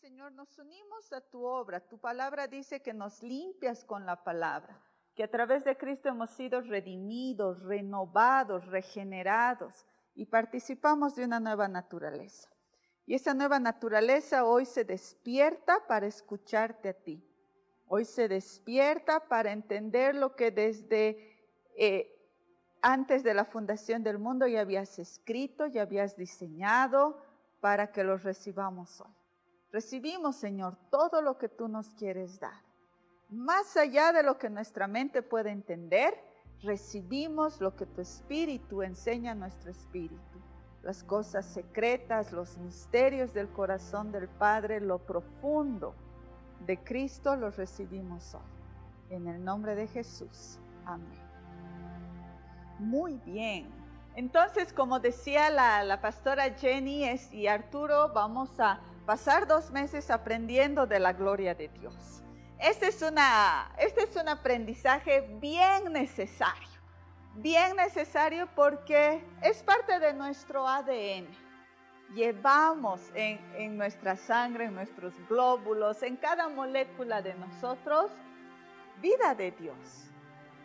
Señor, nos unimos a tu obra. Tu palabra dice que nos limpias con la palabra, que a través de Cristo hemos sido redimidos, renovados, regenerados y participamos de una nueva naturaleza. Y esa nueva naturaleza hoy se despierta para escucharte a ti. Hoy se despierta para entender lo que desde eh, antes de la fundación del mundo ya habías escrito, ya habías diseñado para que los recibamos hoy. Recibimos, Señor, todo lo que tú nos quieres dar. Más allá de lo que nuestra mente puede entender, recibimos lo que tu espíritu enseña a nuestro espíritu. Las cosas secretas, los misterios del corazón del Padre, lo profundo de Cristo los recibimos hoy. En el nombre de Jesús. Amén. Muy bien. Entonces, como decía la, pastora Jenny y Arturo, vamos a pasar dos meses aprendiendo de la gloria de Dios. Este es, una, este es un aprendizaje bien necesario, bien necesario porque es parte de nuestro ADN. Llevamos en, en nuestra sangre, en nuestros glóbulos, en cada molécula de nosotros, vida de Dios.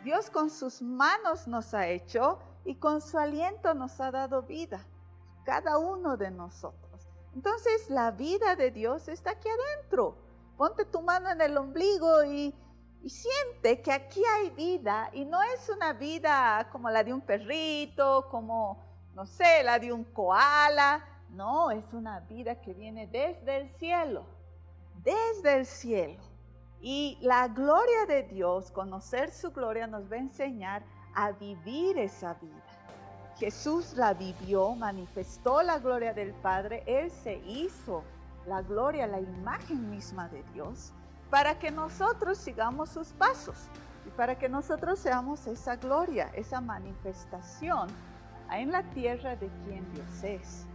Dios con sus manos nos ha hecho y con su aliento nos ha dado vida, cada uno de nosotros. Entonces la vida de Dios está aquí adentro. Ponte tu mano en el ombligo y, siente que aquí hay vida y no es una vida como la de un perrito, como, no sé, la de un koala. No, es una vida que viene desde el cielo, desde el cielo. Y la gloria de Dios, conocer su gloria, nos va a enseñar a vivir esa vida. Jesús la vivió, manifestó la gloria del Padre, Él se hizo la gloria, la imagen misma de Dios, para que nosotros sigamos sus pasos y para que nosotros seamos esa gloria, esa manifestación en la tierra de quien Dios es.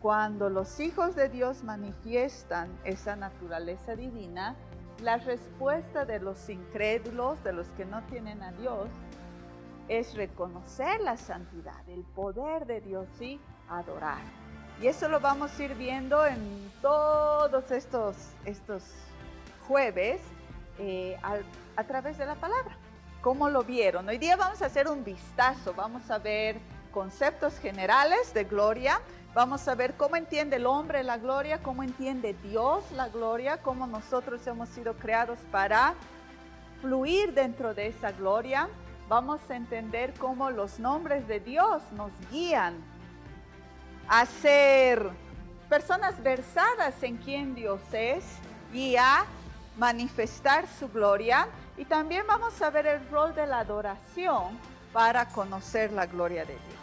Cuando los hijos de Dios manifiestan esa naturaleza divina, la respuesta de los incrédulos, de los que no tienen a Dios, es reconocer la santidad, el poder de Dios y adorar. Y eso lo vamos a ir viendo en todos estos, estos jueves eh, a, través de la palabra. ¿Cómo lo vieron? Hoy día vamos a hacer un vistazo, vamos a ver conceptos generales de gloria, vamos a ver cómo entiende el hombre la gloria, cómo entiende Dios la gloria, cómo nosotros hemos sido creados para fluir dentro de esa gloria vamos a entender cómo los nombres de Dios nos guían a ser personas versadas en quien Dios es y a manifestar su gloria. Y también vamos a ver el rol de la adoración para conocer la gloria de Dios.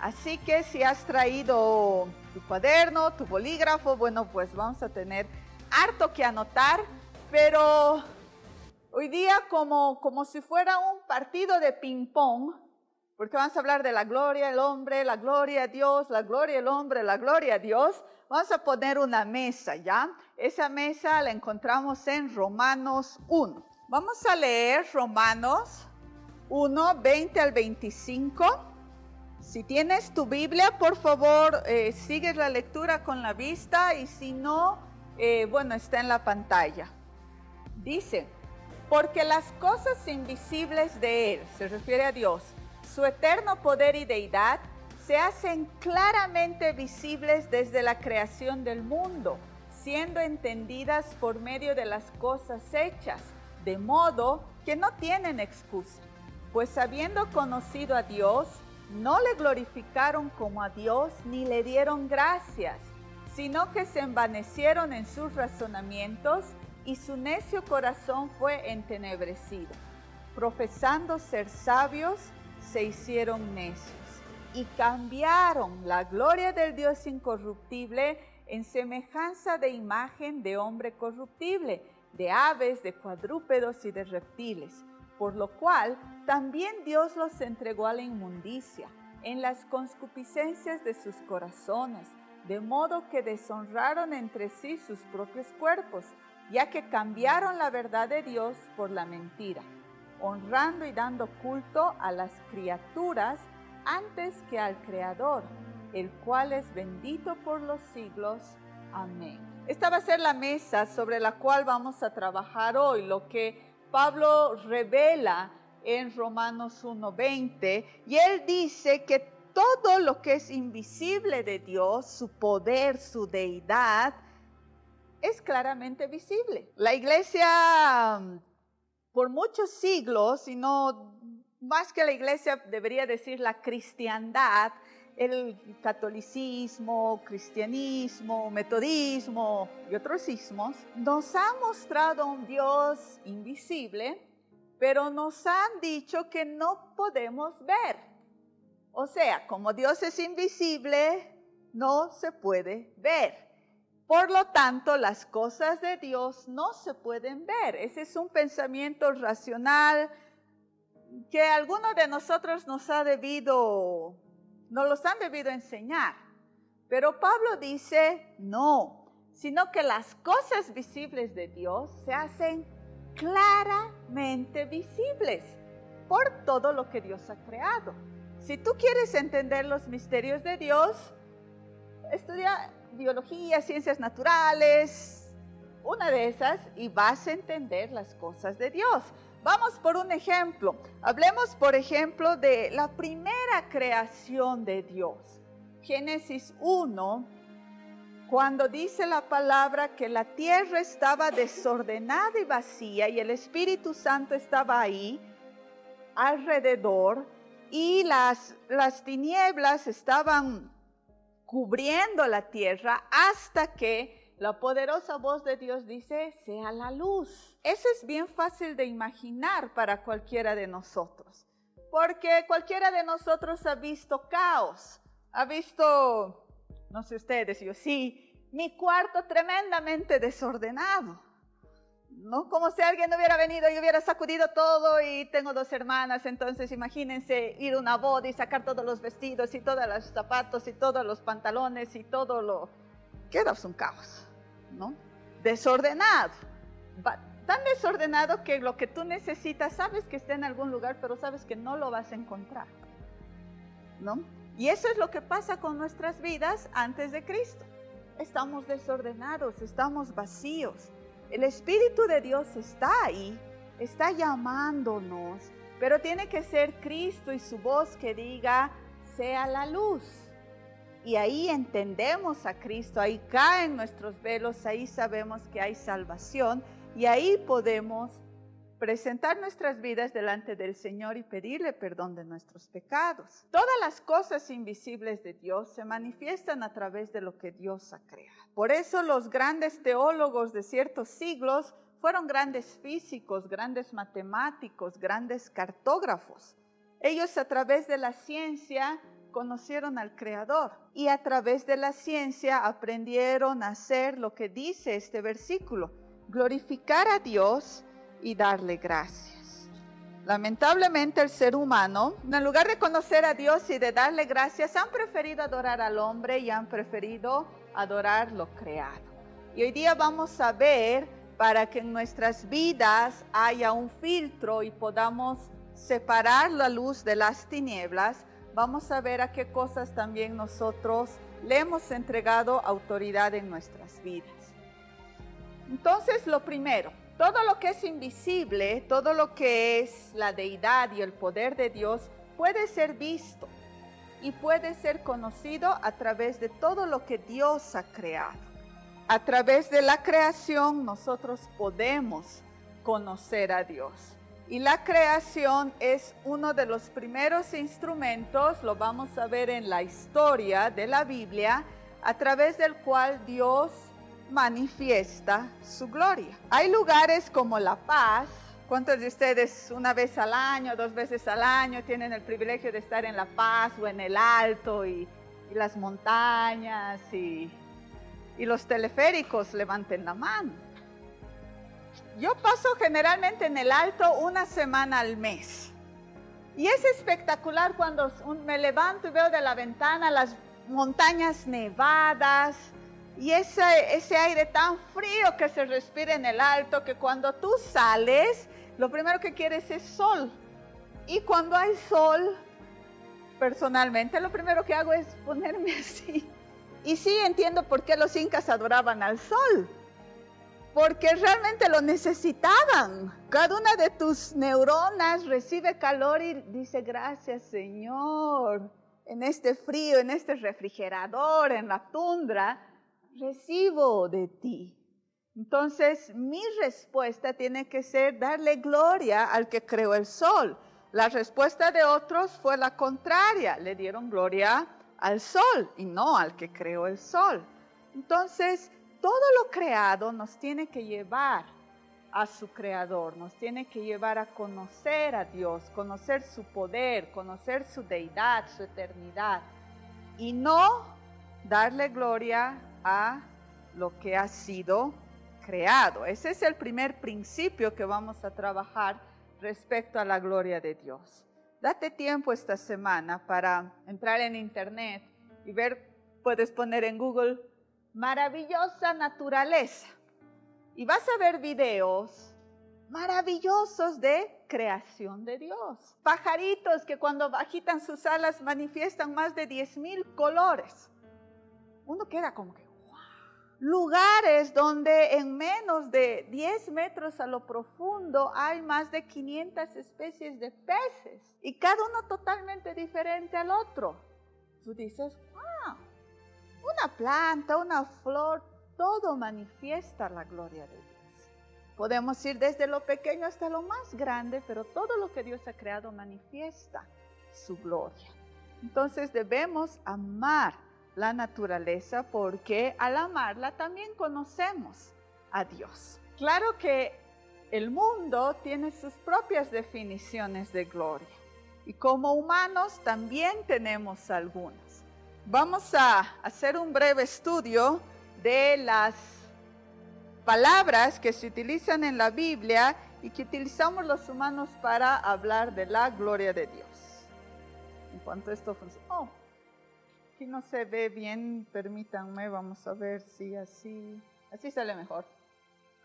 Así que si has traído tu cuaderno, tu bolígrafo, bueno, pues vamos a tener harto que anotar, pero Hoy día como, como si fuera un partido de ping-pong, porque vamos a hablar de la gloria del hombre, la gloria a Dios, la gloria del hombre, la gloria a Dios, vamos a poner una mesa, ¿ya? Esa mesa la encontramos en Romanos 1. Vamos a leer Romanos 1, 20 al 25. Si tienes tu Biblia, por favor, eh, sigue la lectura con la vista y si no, eh, bueno, está en la pantalla. Dice, porque las cosas invisibles de Él, se refiere a Dios, su eterno poder y deidad, se hacen claramente visibles desde la creación del mundo, siendo entendidas por medio de las cosas hechas, de modo que no tienen excusa, pues habiendo conocido a Dios, no le glorificaron como a Dios ni le dieron gracias, sino que se envanecieron en sus razonamientos y su necio corazón fue entenebrecido. Profesando ser sabios, se hicieron necios y cambiaron la gloria del Dios incorruptible en semejanza de imagen de hombre corruptible, de aves, de cuadrúpedos y de reptiles, por lo cual también Dios los entregó a la inmundicia en las concupiscencias de sus corazones, de modo que deshonraron entre sí sus propios cuerpos ya que cambiaron la verdad de Dios por la mentira, honrando y dando culto a las criaturas antes que al Creador, el cual es bendito por los siglos. Amén. Esta va a ser la mesa sobre la cual vamos a trabajar hoy, lo que Pablo revela en Romanos 1.20, y él dice que todo lo que es invisible de Dios, su poder, su deidad, es claramente visible. La iglesia por muchos siglos, y no más que la iglesia debería decir la cristiandad, el catolicismo, cristianismo, metodismo y otros ismos, nos ha mostrado un Dios invisible, pero nos han dicho que no podemos ver. O sea, como Dios es invisible, no se puede ver. Por lo tanto, las cosas de Dios no se pueden ver. Ese es un pensamiento racional que alguno de nosotros nos ha debido nos los han debido enseñar. Pero Pablo dice, no, sino que las cosas visibles de Dios se hacen claramente visibles por todo lo que Dios ha creado. Si tú quieres entender los misterios de Dios, estudia biología, ciencias naturales, una de esas, y vas a entender las cosas de Dios. Vamos por un ejemplo. Hablemos, por ejemplo, de la primera creación de Dios. Génesis 1, cuando dice la palabra que la tierra estaba desordenada y vacía y el Espíritu Santo estaba ahí alrededor y las, las tinieblas estaban cubriendo la tierra hasta que la poderosa voz de Dios dice, sea la luz. Eso es bien fácil de imaginar para cualquiera de nosotros, porque cualquiera de nosotros ha visto caos, ha visto, no sé ustedes, yo sí, mi cuarto tremendamente desordenado. ¿No? Como si alguien hubiera venido y hubiera sacudido todo y tengo dos hermanas, entonces imagínense ir a una boda y sacar todos los vestidos y todos los zapatos y todos los pantalones y todo lo... Queda un caos. ¿no? Desordenado. Tan desordenado que lo que tú necesitas, sabes que está en algún lugar, pero sabes que no lo vas a encontrar. ¿No? Y eso es lo que pasa con nuestras vidas antes de Cristo. Estamos desordenados, estamos vacíos. El Espíritu de Dios está ahí, está llamándonos, pero tiene que ser Cristo y su voz que diga, sea la luz y ahí entendemos a Cristo, ahí caen nuestros velos, ahí sabemos que hay salvación y ahí podemos presentar nuestras vidas delante del Señor y pedirle perdón de nuestros pecados. Todas las cosas invisibles de Dios se manifiestan a través de lo que Dios ha creado. Por eso los grandes teólogos de ciertos siglos fueron grandes físicos, grandes matemáticos, grandes cartógrafos. Ellos a través de la ciencia conocieron al Creador y a través de la ciencia aprendieron a hacer lo que dice este versículo, glorificar a Dios y darle gracias. Lamentablemente el ser humano, en lugar de conocer a Dios y de darle gracias, han preferido adorar al hombre y han preferido adorar lo creado. Y hoy día vamos a ver para que en nuestras vidas haya un filtro y podamos separar la luz de las tinieblas, vamos a ver a qué cosas también nosotros le hemos entregado autoridad en nuestras vidas. Entonces, lo primero, todo lo que es invisible, todo lo que es la deidad y el poder de Dios puede ser visto y puede ser conocido a través de todo lo que Dios ha creado. A través de la creación nosotros podemos conocer a Dios. Y la creación es uno de los primeros instrumentos, lo vamos a ver en la historia de la Biblia, a través del cual Dios manifiesta su gloria. Hay lugares como La Paz. ¿Cuántos de ustedes una vez al año, dos veces al año tienen el privilegio de estar en La Paz o en el Alto y, las montañas y, y los teleféricos? Levanten la mano. Yo paso generalmente en el alto una semana al mes. Y es espectacular cuando me levanto y veo de la ventana las montañas nevadas y ese, ese aire tan frío que se respira en el alto que cuando tú sales, lo primero que quieres es sol. Y cuando hay sol, personalmente lo primero que hago es ponerme así Y sí entiendo por qué los incas adoraban al sol, porque realmente lo necesitaban. Cada una de tus neuronas recibe calor y dice, gracias Señor, en este frío, en este refrigerador, en la tundra, recibo de ti. Entonces, mi respuesta tiene que ser darle gloria al que creó el sol. La respuesta de otros fue la contraria, le dieron gloria al sol y no al que creó el sol. Entonces, todo lo creado nos tiene que llevar a su creador, nos tiene que llevar a conocer a Dios, conocer su poder, conocer su deidad, su eternidad y no darle gloria a lo que ha sido creado. Ese es el primer principio que vamos a trabajar respecto a la gloria de Dios. Date tiempo esta semana para entrar en internet y ver, puedes poner en Google maravillosa naturaleza. Y vas a ver videos maravillosos de creación de Dios. Pajaritos que cuando agitan sus alas manifiestan más de 10.000 colores. Uno queda como que. Lugares donde en menos de 10 metros a lo profundo hay más de 500 especies de peces y cada uno totalmente diferente al otro. Tú dices, una planta, una flor, todo manifiesta la gloria de Dios. Podemos ir desde lo pequeño hasta lo más grande, pero todo lo que Dios ha creado manifiesta su gloria. Entonces debemos amar la naturaleza porque al amarla también conocemos a Dios. Claro que el mundo tiene sus propias definiciones de gloria y como humanos también tenemos algunas. Vamos a hacer un breve estudio de las palabras que se utilizan en la Biblia y que utilizamos los humanos para hablar de la gloria de Dios. En cuanto esto funciona. Oh, aquí no se ve bien, permítanme, vamos a ver si así, así sale mejor.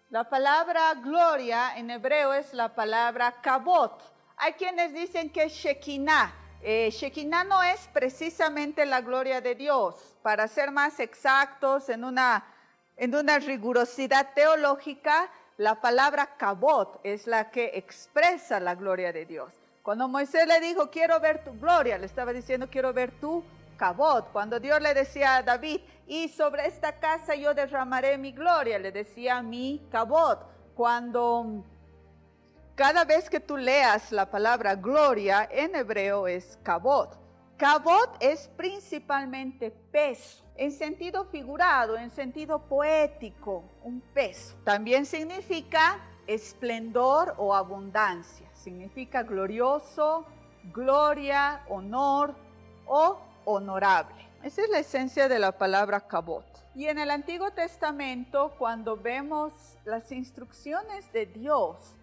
La palabra gloria en hebreo es la palabra kabot. Hay quienes dicen que es Shekinah eh, Shekinah no es precisamente la gloria de Dios. Para ser más exactos, en una, en una rigurosidad teológica, la palabra kabot es la que expresa la gloria de Dios. Cuando Moisés le dijo, quiero ver tu gloria, le estaba diciendo, quiero ver tu kabot. Cuando Dios le decía a David, y sobre esta casa yo derramaré mi gloria, le decía mi kabot. Cuando cada vez que tú leas la palabra gloria en hebreo es kabot. Kabot es principalmente peso, en sentido figurado, en sentido poético, un peso. También significa esplendor o abundancia, significa glorioso, gloria, honor o honorable. Esa es la esencia de la palabra kabot. Y en el Antiguo Testamento, cuando vemos las instrucciones de Dios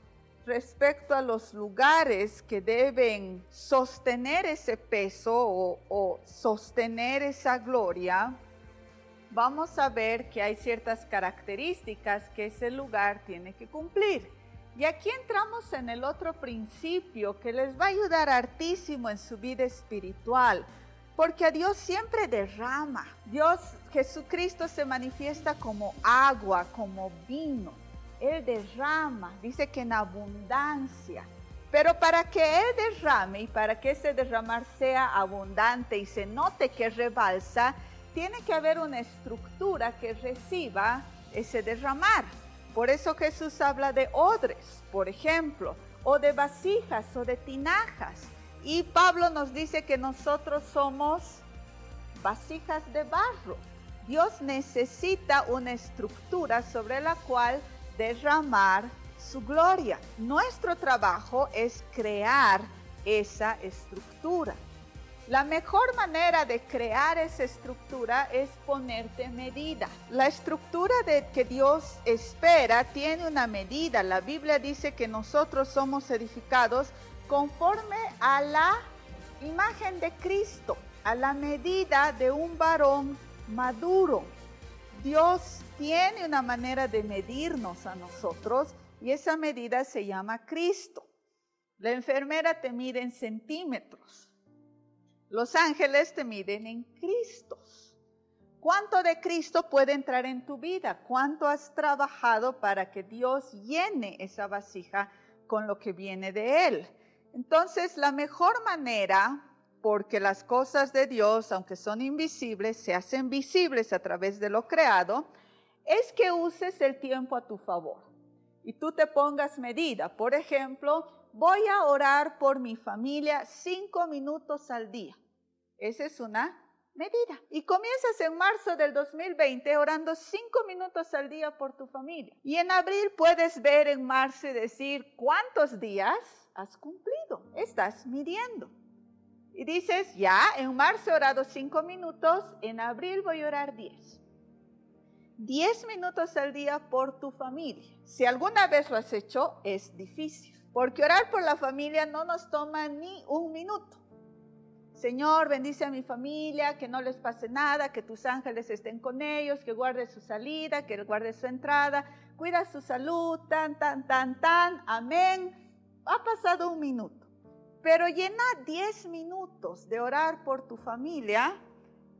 respecto a los lugares que deben sostener ese peso o, sostener esa gloria, vamos a ver que hay ciertas características que ese lugar tiene que cumplir. Y aquí entramos en el otro principio que les va a ayudar hartísimo en su vida espiritual, porque Dios siempre derrama. Dios, Jesucristo se manifiesta como agua, como vino. Él derrama, dice que en abundancia. Pero para que Él derrame y para que ese derramar sea abundante y se note que rebalsa, tiene que haber una estructura que reciba ese derramar. Por eso Jesús habla de odres, por ejemplo, o de vasijas o de tinajas. Y Pablo nos dice que nosotros somos vasijas de barro. Dios necesita una estructura sobre la cual derramar su gloria. Nuestro trabajo es crear esa estructura. La mejor manera de crear esa estructura es ponerte medida. La estructura de que Dios espera tiene una medida. La Biblia dice que nosotros somos edificados conforme a la imagen de Cristo, a la medida de un varón maduro. Dios tiene una manera de medirnos a nosotros y esa medida se llama Cristo. La enfermera te mide en centímetros. Los ángeles te miden en Cristos. ¿Cuánto de Cristo puede entrar en tu vida? ¿Cuánto has trabajado para que Dios llene esa vasija con lo que viene de Él? Entonces, la mejor manera, porque las cosas de Dios, aunque son invisibles, se hacen visibles a través de lo creado, es que uses el tiempo a tu favor y tú te pongas medida. Por ejemplo, voy a orar por mi familia cinco minutos al día. Esa es una medida. Y comienzas en marzo del 2020 orando cinco minutos al día por tu familia. Y en abril puedes ver en marzo y decir cuántos días has cumplido. Estás midiendo. Y dices, ya, en marzo he orado cinco minutos, en abril voy a orar diez. Diez minutos al día por tu familia. Si alguna vez lo has hecho, es difícil. Porque orar por la familia no nos toma ni un minuto. Señor, bendice a mi familia, que no les pase nada, que tus ángeles estén con ellos, que guarde su salida, que guarde su entrada, cuida su salud, tan, tan, tan, tan, amén. Ha pasado un minuto, pero llena 10 minutos de orar por tu familia,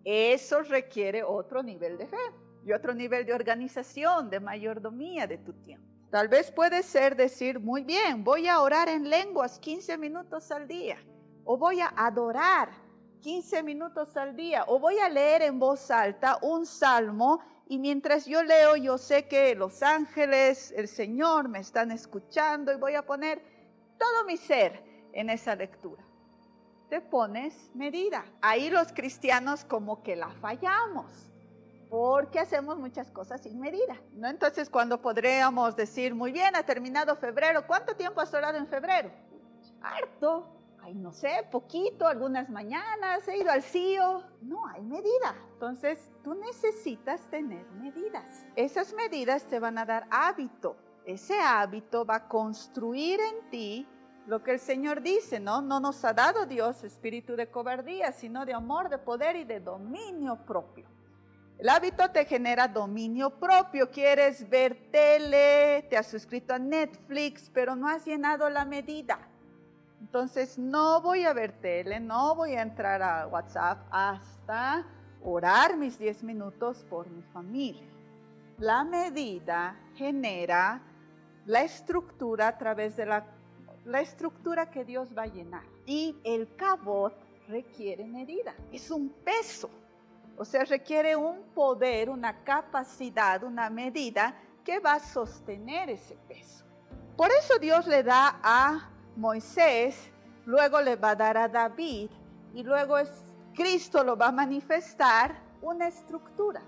eso requiere otro nivel de fe y otro nivel de organización, de mayordomía de tu tiempo. Tal vez puede ser decir, muy bien, voy a orar en lenguas 15 minutos al día o voy a adorar 15 minutos al día, o voy a leer en voz alta un salmo y mientras yo leo yo sé que los ángeles, el Señor me están escuchando y voy a poner todo mi ser en esa lectura. Te pones medida. Ahí los cristianos como que la fallamos porque hacemos muchas cosas sin medida, ¿no? Entonces, cuando podríamos decir, muy bien, ha terminado febrero, ¿cuánto tiempo has orado en febrero? Harto, no sé, poquito, algunas mañanas, he ido al CIO. No hay medida. Entonces, tú necesitas tener medidas. Esas medidas te van a dar hábito. Ese hábito va a construir en ti lo que el Señor dice, ¿no? No nos ha dado Dios espíritu de cobardía, sino de amor, de poder y de dominio propio. El hábito te genera dominio propio. Quieres ver tele, te has suscrito a Netflix, pero no has llenado la medida. Entonces no voy a ver tele, no voy a entrar a WhatsApp hasta orar mis 10 minutos por mi familia. La medida genera la estructura a través de la, la estructura que Dios va a llenar. Y el cabot requiere medida. Es un peso. O sea, requiere un poder, una capacidad, una medida que va a sostener ese peso. Por eso Dios le da a Moisés, luego le va a dar a David y luego es, Cristo lo va a manifestar una estructura,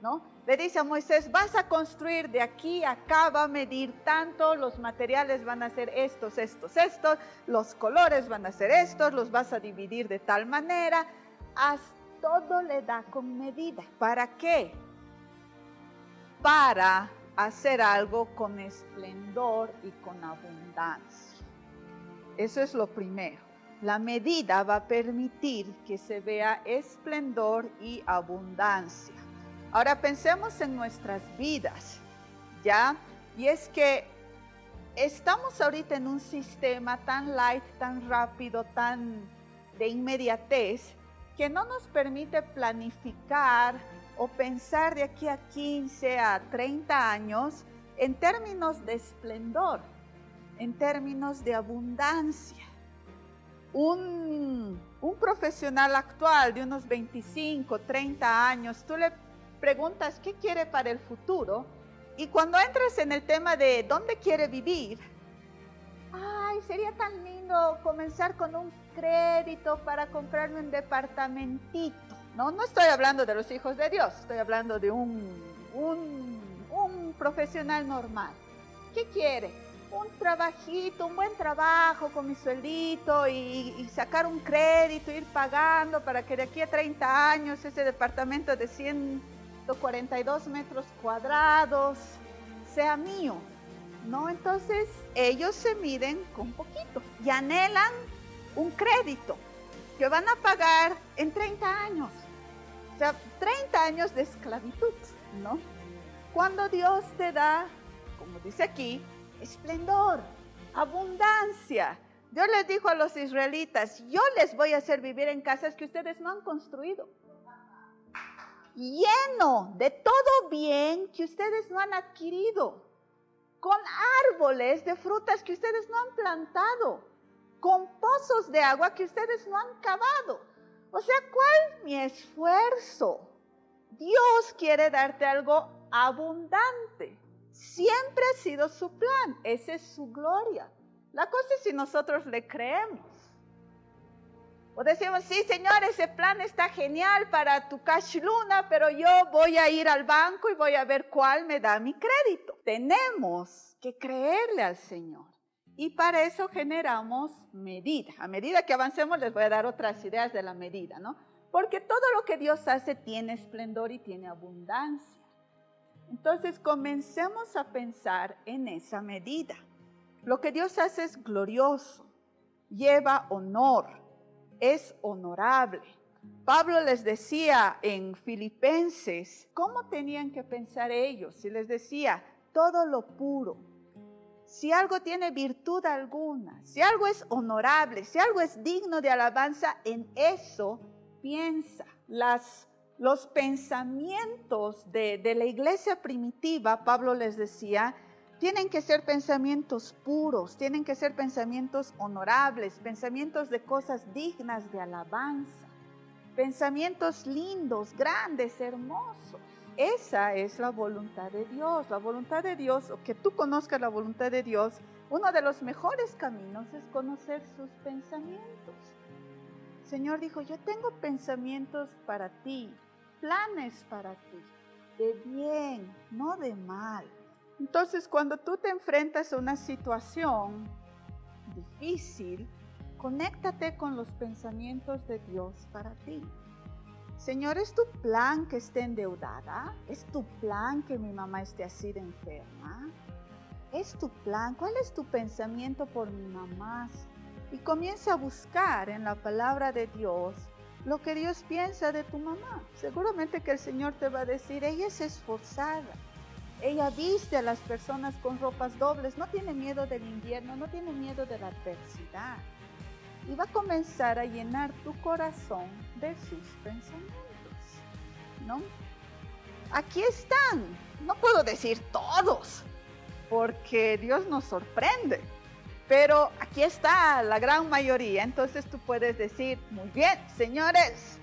¿no? Le dice a Moisés, vas a construir de aquí a acá, va a medir tanto, los materiales van a ser estos, estos, estos, los colores van a ser estos, los vas a dividir de tal manera, haz, todo le da con medida. ¿Para qué? Para hacer algo con esplendor y con abundancia. Eso es lo primero. La medida va a permitir que se vea esplendor y abundancia. Ahora pensemos en nuestras vidas, ¿ya? Y es que estamos ahorita en un sistema tan light, tan rápido, tan de inmediatez, que no nos permite planificar o pensar de aquí a 15 a 30 años en términos de esplendor en términos de abundancia. Un, profesional actual de unos 25, 30 años, tú le preguntas qué quiere para el futuro y cuando entras en el tema de dónde quiere vivir, ay, sería tan lindo comenzar con un crédito para comprarme un departamentito. No, no estoy hablando de los hijos de Dios, estoy hablando de un, un, un profesional normal. ¿Qué quiere? un trabajito, un buen trabajo con mi sueldito y, sacar un crédito, ir pagando para que de aquí a 30 años ese departamento de 142 metros cuadrados sea mío. ¿No? Entonces ellos se miden con poquito y anhelan un crédito que van a pagar en 30 años. O sea, 30 años de esclavitud, ¿no? Cuando Dios te da, como dice aquí, esplendor, abundancia. Dios les dijo a los israelitas, yo les voy a hacer vivir en casas que ustedes no han construido. Lleno de todo bien que ustedes no han adquirido, con árboles de frutas que ustedes no han plantado, con pozos de agua que ustedes no han cavado. O sea, ¿cuál mi esfuerzo? Dios quiere darte algo abundante. Siempre ha sido su plan, esa es su gloria. La cosa es si nosotros le creemos. O decimos, sí, Señor, ese plan está genial para tu cash luna, pero yo voy a ir al banco y voy a ver cuál me da mi crédito. Tenemos que creerle al Señor. Y para eso generamos medida. A medida que avancemos les voy a dar otras ideas de la medida, ¿no? Porque todo lo que Dios hace tiene esplendor y tiene abundancia. Entonces comencemos a pensar en esa medida. Lo que Dios hace es glorioso, lleva honor, es honorable. Pablo les decía en Filipenses cómo tenían que pensar ellos. Y les decía, todo lo puro, si algo tiene virtud alguna, si algo es honorable, si algo es digno de alabanza, en eso piensa. Las, los pensamientos de, de la iglesia primitiva, Pablo les decía, tienen que ser pensamientos puros, tienen que ser pensamientos honorables, pensamientos de cosas dignas de alabanza, pensamientos lindos, grandes, hermosos. Esa es la voluntad de Dios. La voluntad de Dios, o que tú conozcas la voluntad de Dios, uno de los mejores caminos es conocer sus pensamientos. Señor dijo, yo tengo pensamientos para ti, planes para ti, de bien, no de mal. Entonces, cuando tú te enfrentas a una situación difícil, conéctate con los pensamientos de Dios para ti. Señor, ¿es tu plan que esté endeudada? ¿Es tu plan que mi mamá esté así de enferma? ¿Es tu plan? ¿Cuál es tu pensamiento por mi mamá? Y comienza a buscar en la palabra de Dios lo que Dios piensa de tu mamá. Seguramente que el Señor te va a decir, ella es esforzada. Ella viste a las personas con ropas dobles, no tiene miedo del invierno, no tiene miedo de la adversidad y va a comenzar a llenar tu corazón de sus pensamientos. ¿No? Aquí están, no puedo decir todos, porque Dios nos sorprende, pero aquí está la gran mayoría, entonces tú puedes decir, muy bien, señores,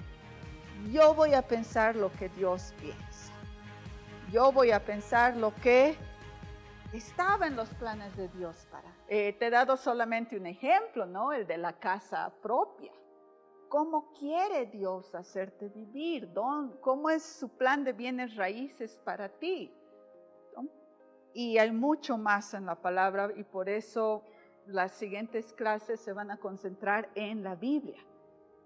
yo voy a pensar lo que Dios piensa. Yo voy a pensar lo que estaba en los planes de Dios para. Eh, te he dado solamente un ejemplo, ¿no? El de la casa propia. ¿Cómo quiere Dios hacerte vivir? ¿Cómo es su plan de bienes raíces para ti? Y hay mucho más en la palabra y por eso las siguientes clases se van a concentrar en la Biblia,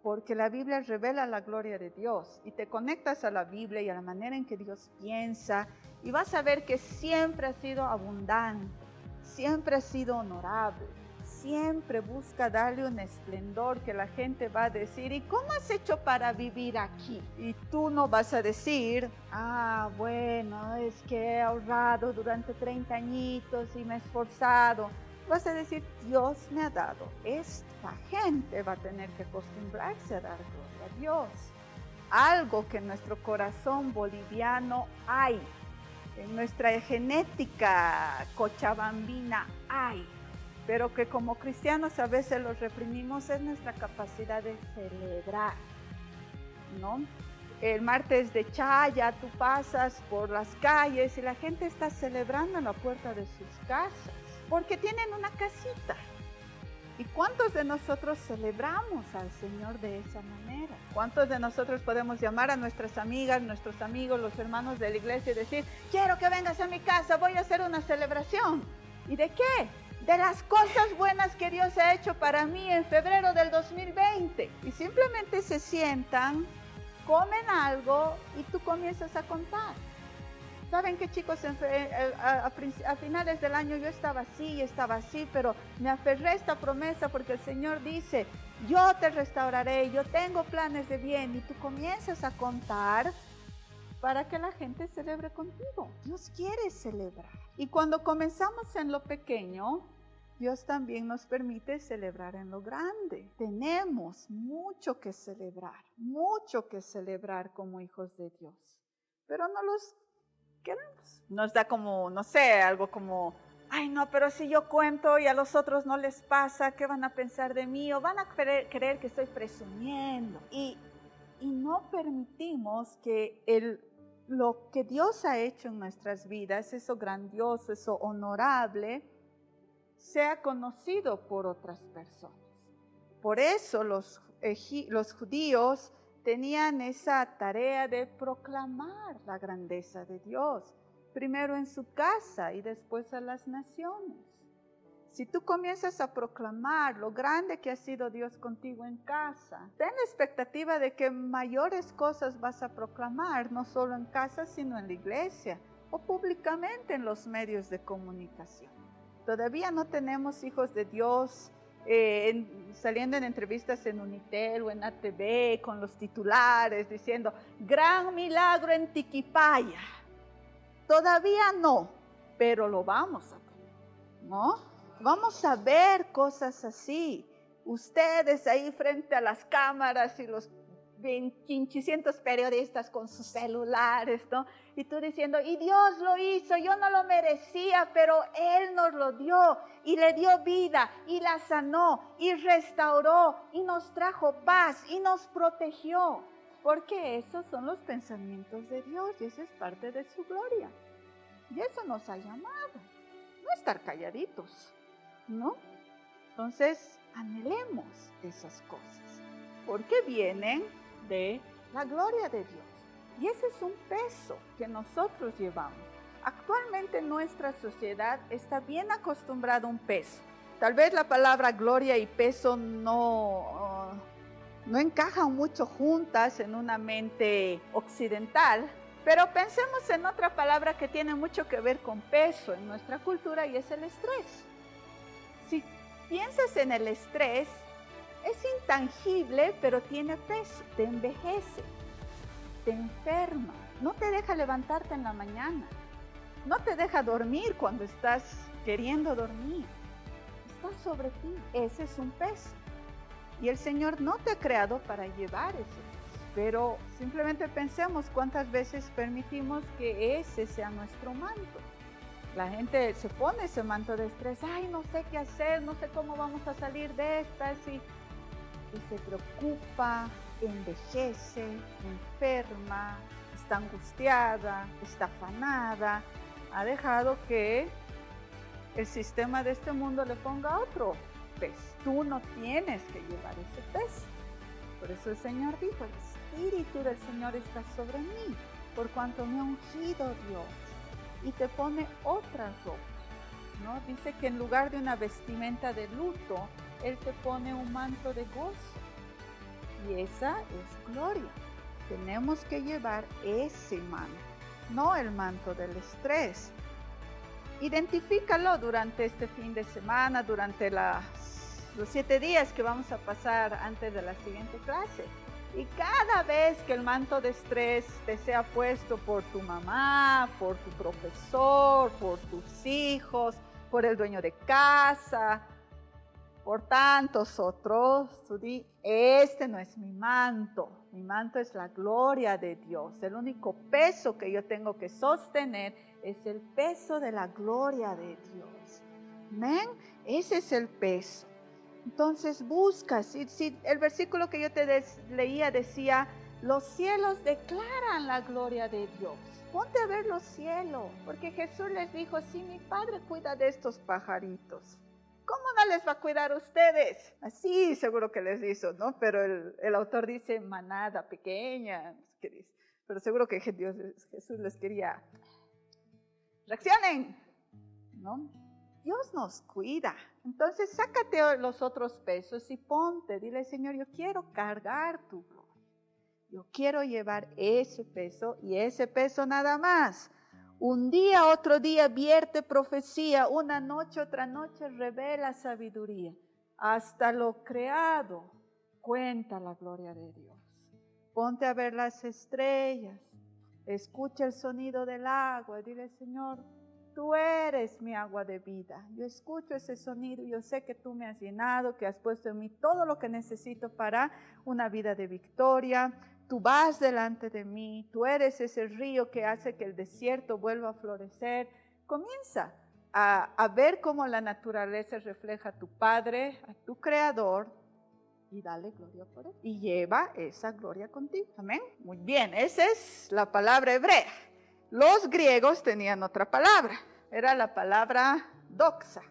porque la Biblia revela la gloria de Dios y te conectas a la Biblia y a la manera en que Dios piensa y vas a ver que siempre ha sido abundante, siempre ha sido honorable, siempre busca darle un esplendor que la gente va a decir, ¿y cómo has hecho para vivir aquí? Y tú no vas a decir, ah, bueno, es que he ahorrado durante 30 añitos y me he esforzado. Vas a decir, Dios me ha dado. Esta gente va a tener que acostumbrarse a dar gloria a Dios. Algo que en nuestro corazón boliviano hay en nuestra genética cochabambina hay, pero que como cristianos a veces los reprimimos es nuestra capacidad de celebrar, ¿no? El martes de Chaya tú pasas por las calles y la gente está celebrando en la puerta de sus casas porque tienen una casita. ¿Y cuántos de nosotros celebramos al Señor de esa manera? ¿Cuántos de nosotros podemos llamar a nuestras amigas, nuestros amigos, los hermanos de la iglesia y decir, quiero que vengas a mi casa, voy a hacer una celebración? ¿Y de qué? De las cosas buenas que Dios ha hecho para mí en febrero del 2020. Y simplemente se sientan, comen algo y tú comienzas a contar. ¿Saben qué chicos? Eh, a, finales del año yo estaba así, estaba así, pero me aferré a esta promesa porque el Señor dice, yo te restauraré, yo tengo planes de bien y tú comienzas a contar para que la gente celebre contigo. Dios quiere celebrar. Y cuando comenzamos en lo pequeño, Dios también nos permite celebrar en lo grande. Tenemos mucho que celebrar, mucho que celebrar como hijos de Dios, pero no los queremos. Nos da como, no sé, algo como, ay no, pero si yo cuento y a los otros no les pasa, ¿qué van a pensar de mí? O van a creer, que estoy presumiendo. Y, y no permitimos que el, lo que Dios ha hecho en nuestras vidas, eso grandioso, eso honorable, sea conocido por otras personas. Por eso los, los judíos tenían esa tarea de proclamar la grandeza de Dios, primero en su casa y después a las naciones. Si tú comienzas a proclamar lo grande que ha sido Dios contigo en casa, ten la expectativa de que mayores cosas vas a proclamar, no solo en casa, sino en la iglesia o públicamente en los medios de comunicación. Todavía no tenemos hijos de Dios eh, saliendo en entrevistas en Unitel o en ATV con los titulares diciendo, gran milagro en Tiquipaya. Todavía no, pero lo vamos a ver, ¿no? Vamos a ver cosas así. Ustedes ahí frente a las cámaras y los 500 periodistas con sus celulares, ¿no? Y tú diciendo, y Dios lo hizo, yo no lo merecía, pero Él nos lo dio y le dio vida y la sanó y restauró y nos trajo paz y nos protegió. Porque esos son los pensamientos de Dios y esa es parte de su gloria. Y eso nos ha llamado, no estar calladitos, ¿no? Entonces, anhelemos esas cosas, porque vienen de la gloria de Dios. Y ese es un peso que nosotros llevamos. Actualmente nuestra sociedad está bien acostumbrada a un peso. Tal vez la palabra gloria y peso no, no encajan mucho juntas en una mente occidental, pero pensemos en otra palabra que tiene mucho que ver con peso en nuestra cultura y es el estrés. Si piensas en el estrés, es intangible, pero tiene peso, te envejece, te enferma, no te deja levantarte en la mañana, no te deja dormir cuando estás queriendo dormir, está sobre ti, ese es un peso. Y el Señor no te ha creado para llevar ese pero simplemente pensemos cuántas veces permitimos que ese sea nuestro manto. La gente se pone ese manto de estrés, ay, no sé qué hacer, no sé cómo vamos a salir de esta, y y se preocupa, envejece, enferma, está angustiada, está afanada, ha dejado que el sistema de este mundo le ponga otro peso. Tú no tienes que llevar ese peso. Por eso el Señor dijo, el Espíritu del Señor está sobre mí, por cuanto me ha ungido Dios. Y te pone otra ropa. ¿no? Dice que en lugar de una vestimenta de luto, él te pone un manto de gozo. Y esa es gloria. Tenemos que llevar ese manto, no el manto del estrés. Identifícalo durante este fin de semana, durante los siete días que vamos a pasar antes de la siguiente clase. Y cada vez que el manto de estrés te sea puesto por tu mamá, por tu profesor, por tus hijos, por el dueño de casa, por tantos otros, tú di, este no es mi manto, mi manto es la gloria de Dios. El único peso que yo tengo que sostener es el peso de la gloria de Dios. ¿Ven? Ese es el peso. Entonces busca, si, el versículo que yo te leía decía, los cielos declaran la gloria de Dios. Ponte a ver los cielos, porque Jesús les dijo, si mi Padre cuida de estos pajaritos, ¿cómo no les va a cuidar a ustedes? Así seguro que les hizo, ¿no? Pero el, autor dice manada pequeña, pero seguro que Dios, Jesús les quería, reaccionen, ¿no? Dios nos cuida. Entonces sácate los otros pesos y ponte, dile Señor, yo quiero cargar tu. Yo quiero llevar ese peso y ese peso nada más. Un día, otro día vierte profecía, una noche, otra noche revela sabiduría. Hasta lo creado cuenta la gloria de Dios. Ponte a ver las estrellas, escucha el sonido del agua dile, Señor, Tú eres mi agua de vida. Yo escucho ese sonido. Yo sé que tú me has llenado, que has puesto en mí todo lo que necesito para una vida de victoria. Tú vas delante de mí. Tú eres ese río que hace que el desierto vuelva a florecer. Comienza a, ver cómo la naturaleza refleja a tu Padre, a tu Creador, y dale gloria por él. Y lleva esa gloria contigo. Amén. Muy bien, esa es la palabra hebrea. Los griegos tenían otra palabra. Era la palabra doxa.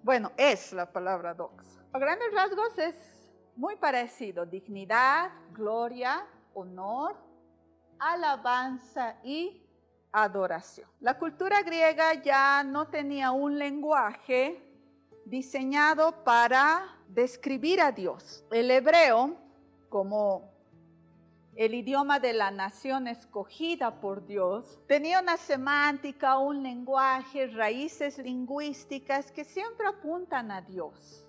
Bueno, es la palabra doxa. A grandes rasgos es muy parecido. Dignidad, gloria, honor, alabanza y adoración. La cultura griega ya no tenía un lenguaje diseñado para describir a Dios. El hebreo, como el idioma de la nación escogida por Dios, tenía una semántica, un lenguaje, raíces lingüísticas que siempre apuntan a Dios.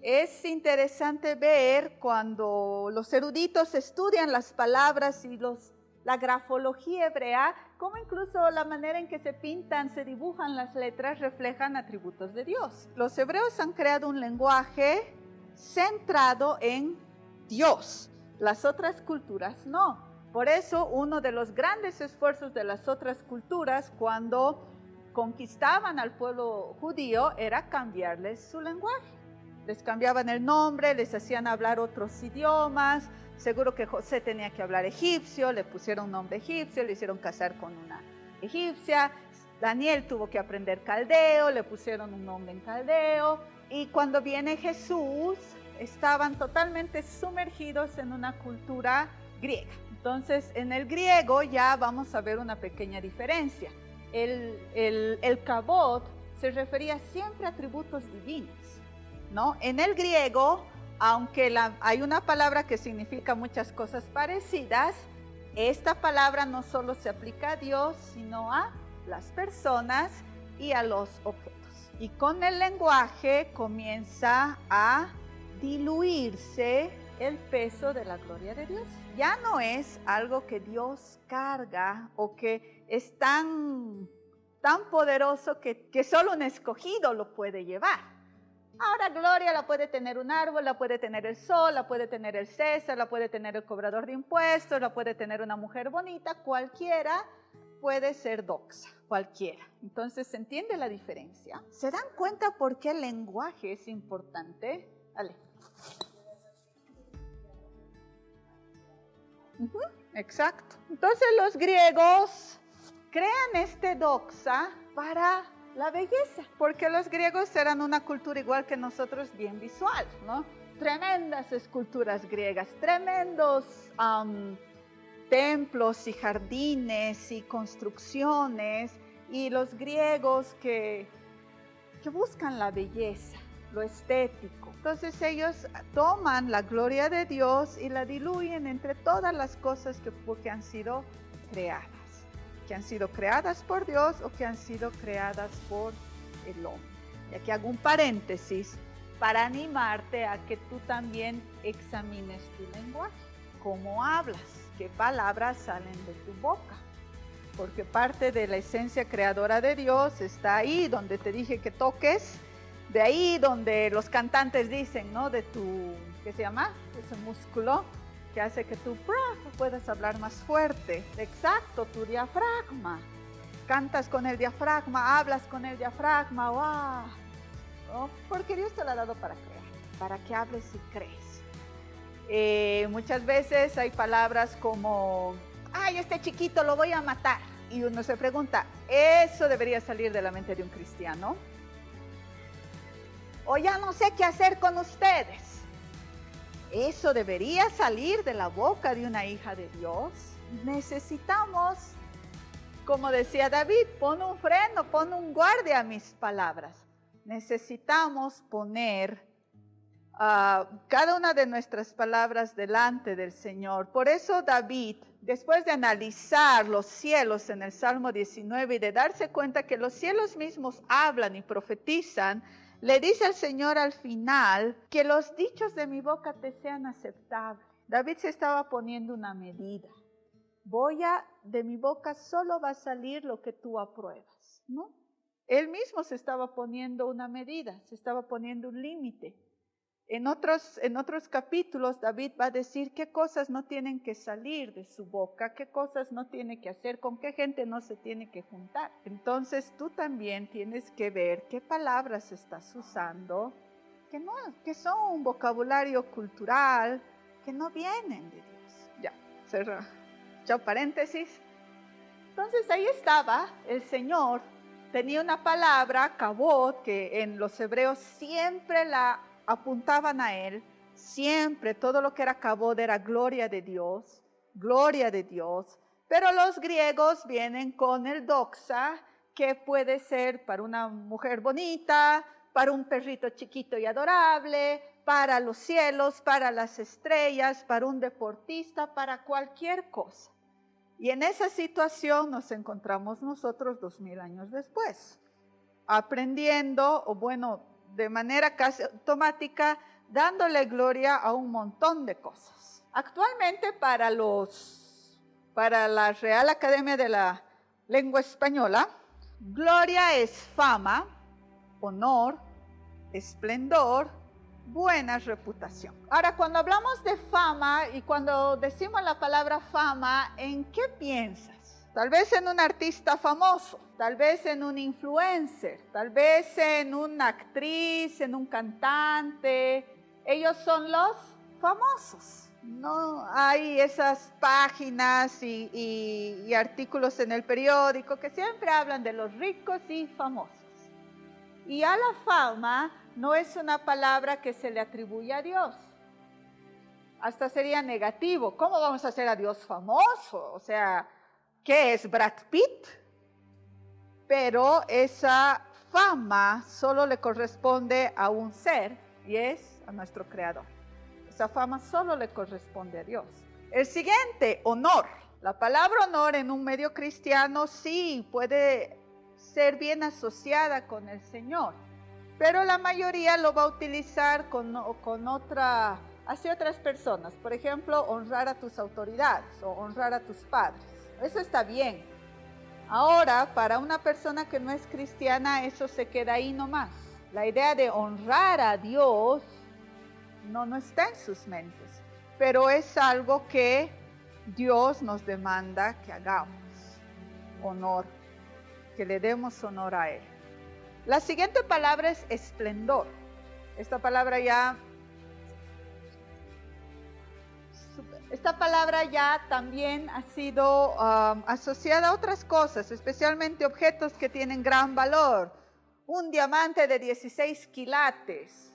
Es interesante ver cuando los eruditos estudian las palabras y los la grafología hebrea, como incluso la manera en que se pintan, se dibujan las letras, reflejan atributos de Dios. Los hebreos han creado un lenguaje centrado en Dios. Las otras culturas no. Por eso uno de los grandes esfuerzos de las otras culturas cuando conquistaban al pueblo judío era cambiarles su lenguaje. Les cambiaban el nombre, les hacían hablar otros idiomas, Seguro que José tenía que hablar egipcio, le pusieron un nombre egipcio, le hicieron casar con una egipcia. Daniel tuvo que aprender caldeo, le pusieron un nombre en caldeo. Y cuando viene Jesús, estaban totalmente sumergidos en una cultura griega. Entonces, en el griego ya vamos a ver una pequeña diferencia. El, el, el cabot se refería siempre a atributos divinos. ¿no? En el griego aunque hay una palabra que significa muchas cosas parecidas, esta palabra no solo se aplica a Dios, sino a las personas y a los objetos. Y con el lenguaje comienza a diluirse el peso de la gloria de Dios. Ya no es algo que Dios carga o que es tan, tan poderoso que, solo un escogido lo puede llevar Ahora gloria la puede tener un árbol, la puede tener el sol, la puede tener el César, la puede tener el cobrador de impuestos, la puede tener una mujer bonita, cualquiera puede ser doxa, cualquiera. Entonces, ¿se entiende la diferencia? ¿Se dan cuenta por qué el lenguaje es importante? Exacto. Entonces los griegos crean este doxa para la belleza, porque los griegos eran una cultura igual que nosotros, bien visual, ¿no? Tremendas esculturas griegas, tremendos templos y jardines y construcciones, y los griegos que, que buscan la belleza, lo estético. Entonces ellos toman la gloria de Dios y la diluyen entre todas las cosas que, que han sido creadas que han sido creadas por Dios o que han sido creadas por el hombre. Y aquí hago un paréntesis para animarte a que tú también examines tu lenguaje, cómo hablas, qué palabras salen de tu boca. Porque parte de la esencia creadora de Dios está ahí donde te dije que toques, de ahí donde los cantantes dicen, ¿no? De tu, ¿qué se llama? Ese músculo que hace que tú puedas hablar más fuerte. Exacto, tu diafragma. Cantas con el diafragma, hablas con el diafragma, wow. Porque Dios te lo ha dado para crear, para que hables y crees. Eh, muchas veces hay palabras como, ay, este chiquito lo voy a matar. Y uno se pregunta, ¿eso debería salir de la mente de un cristiano? O ya no sé qué hacer con ustedes eso debería salir de la boca de una hija de Dios. Necesitamos, como decía David, pon un freno, pon un guardia a mis palabras. Necesitamos poner ah, cada una de nuestras palabras delante del Señor. Por eso David, después de analizar los cielos en el Salmo 19 y de darse cuenta que los cielos mismos hablan y profetizan, le dice al Señor al final, que los dichos de mi boca te sean aceptables. David se estaba poniendo una medida. voy a, de mi boca solo va a salir lo que tú apruebas, ¿no? Él mismo se estaba poniendo una medida, se estaba poniendo un límite. En otros, en otros capítulos David va a decir qué cosas no tienen que salir de su boca, qué cosas no tiene que hacer, con qué gente no se tiene que juntar. Entonces tú también tienes que ver qué palabras estás usando, que, no, que son un vocabulario cultural, que no vienen de Dios. Ya, cerra. Chao paréntesis. Entonces ahí estaba el Señor, tenía una palabra, cabot, que en los hebreos siempre la apuntaban a Él, siempre todo lo que era Cabod era gloria de Dios, gloria de Dios. Pero los griegos vienen con el doxa, que puede ser para una mujer bonita, para un perrito chiquito y adorable, para los cielos, para las estrellas, para un deportista, para cualquier cosa. Y en esa situación nos encontramos nosotros dos mil años después, aprendiendo, o bueno, de manera casi automática, dándole gloria a un montón de cosas. Actualmente para los, para la Real Academia de la Lengua Española, gloria es fama, honor, esplendor, buena reputación. Ahora, cuando hablamos de fama y cuando decimos la palabra fama, ¿en qué piensas? Tal vez en un artista famoso, tal vez en un influencer, tal vez en una actriz, en un cantante. Ellos son los famosos. No hay esas páginas y, artículos en el periódico que siempre hablan de los ricos y famosos. Y a la fama no es una palabra que se le atribuye a Dios. Hasta sería negativo. ¿Cómo vamos a hacer a Dios famoso? O sea, ¿Qué es Brad Pitt? Pero esa fama solo le corresponde a un ser y es a nuestro Creador. Esa fama solo le corresponde a Dios. El siguiente, honor. La palabra honor en un medio cristiano sí puede ser bien asociada con el Señor, pero la mayoría lo va a utilizar con, con hacia otras personas. Por ejemplo, honrar a tus autoridades o honrar a tus padres. Eso está bien. Ahora, para una persona que no es cristiana, eso se queda ahí nomás. La idea de honrar a Dios no, no está en sus mentes, pero es algo que Dios nos demanda que hagamos. Honor, que le demos honor a Él. La siguiente palabra es esplendor. Esta palabra ya Esta palabra ya también ha sido um, asociada a otras cosas, especialmente objetos que tienen gran valor. Un diamante de 16 quilates,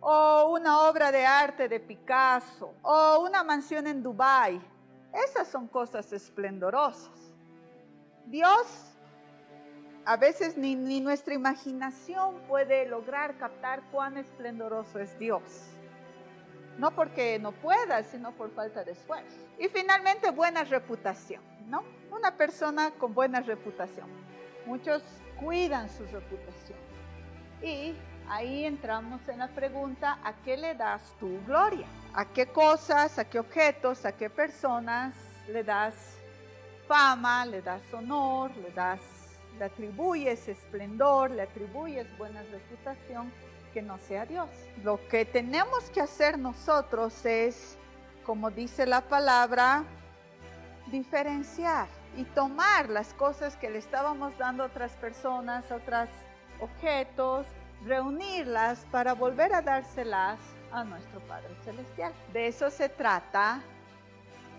o una obra de arte de Picasso, o una mansión en Dubái. Esas son cosas esplendorosas. Dios, a veces ni, ni nuestra imaginación puede lograr captar cuán esplendoroso es Dios no porque no pueda, sino por falta de esfuerzo. Y finalmente, buena reputación, ¿no? Una persona con buena reputación. Muchos cuidan su reputación. Y ahí entramos en la pregunta, ¿a qué le das tu gloria? ¿A qué cosas, a qué objetos, a qué personas le das fama, le das honor, le das, le atribuyes esplendor, le atribuyes buena reputación? Que no sea Dios. Lo que tenemos que hacer nosotros es, como dice la palabra, diferenciar y tomar las cosas que le estábamos dando a otras personas, a otros objetos, reunirlas para volver a dárselas a nuestro Padre Celestial. De eso se trata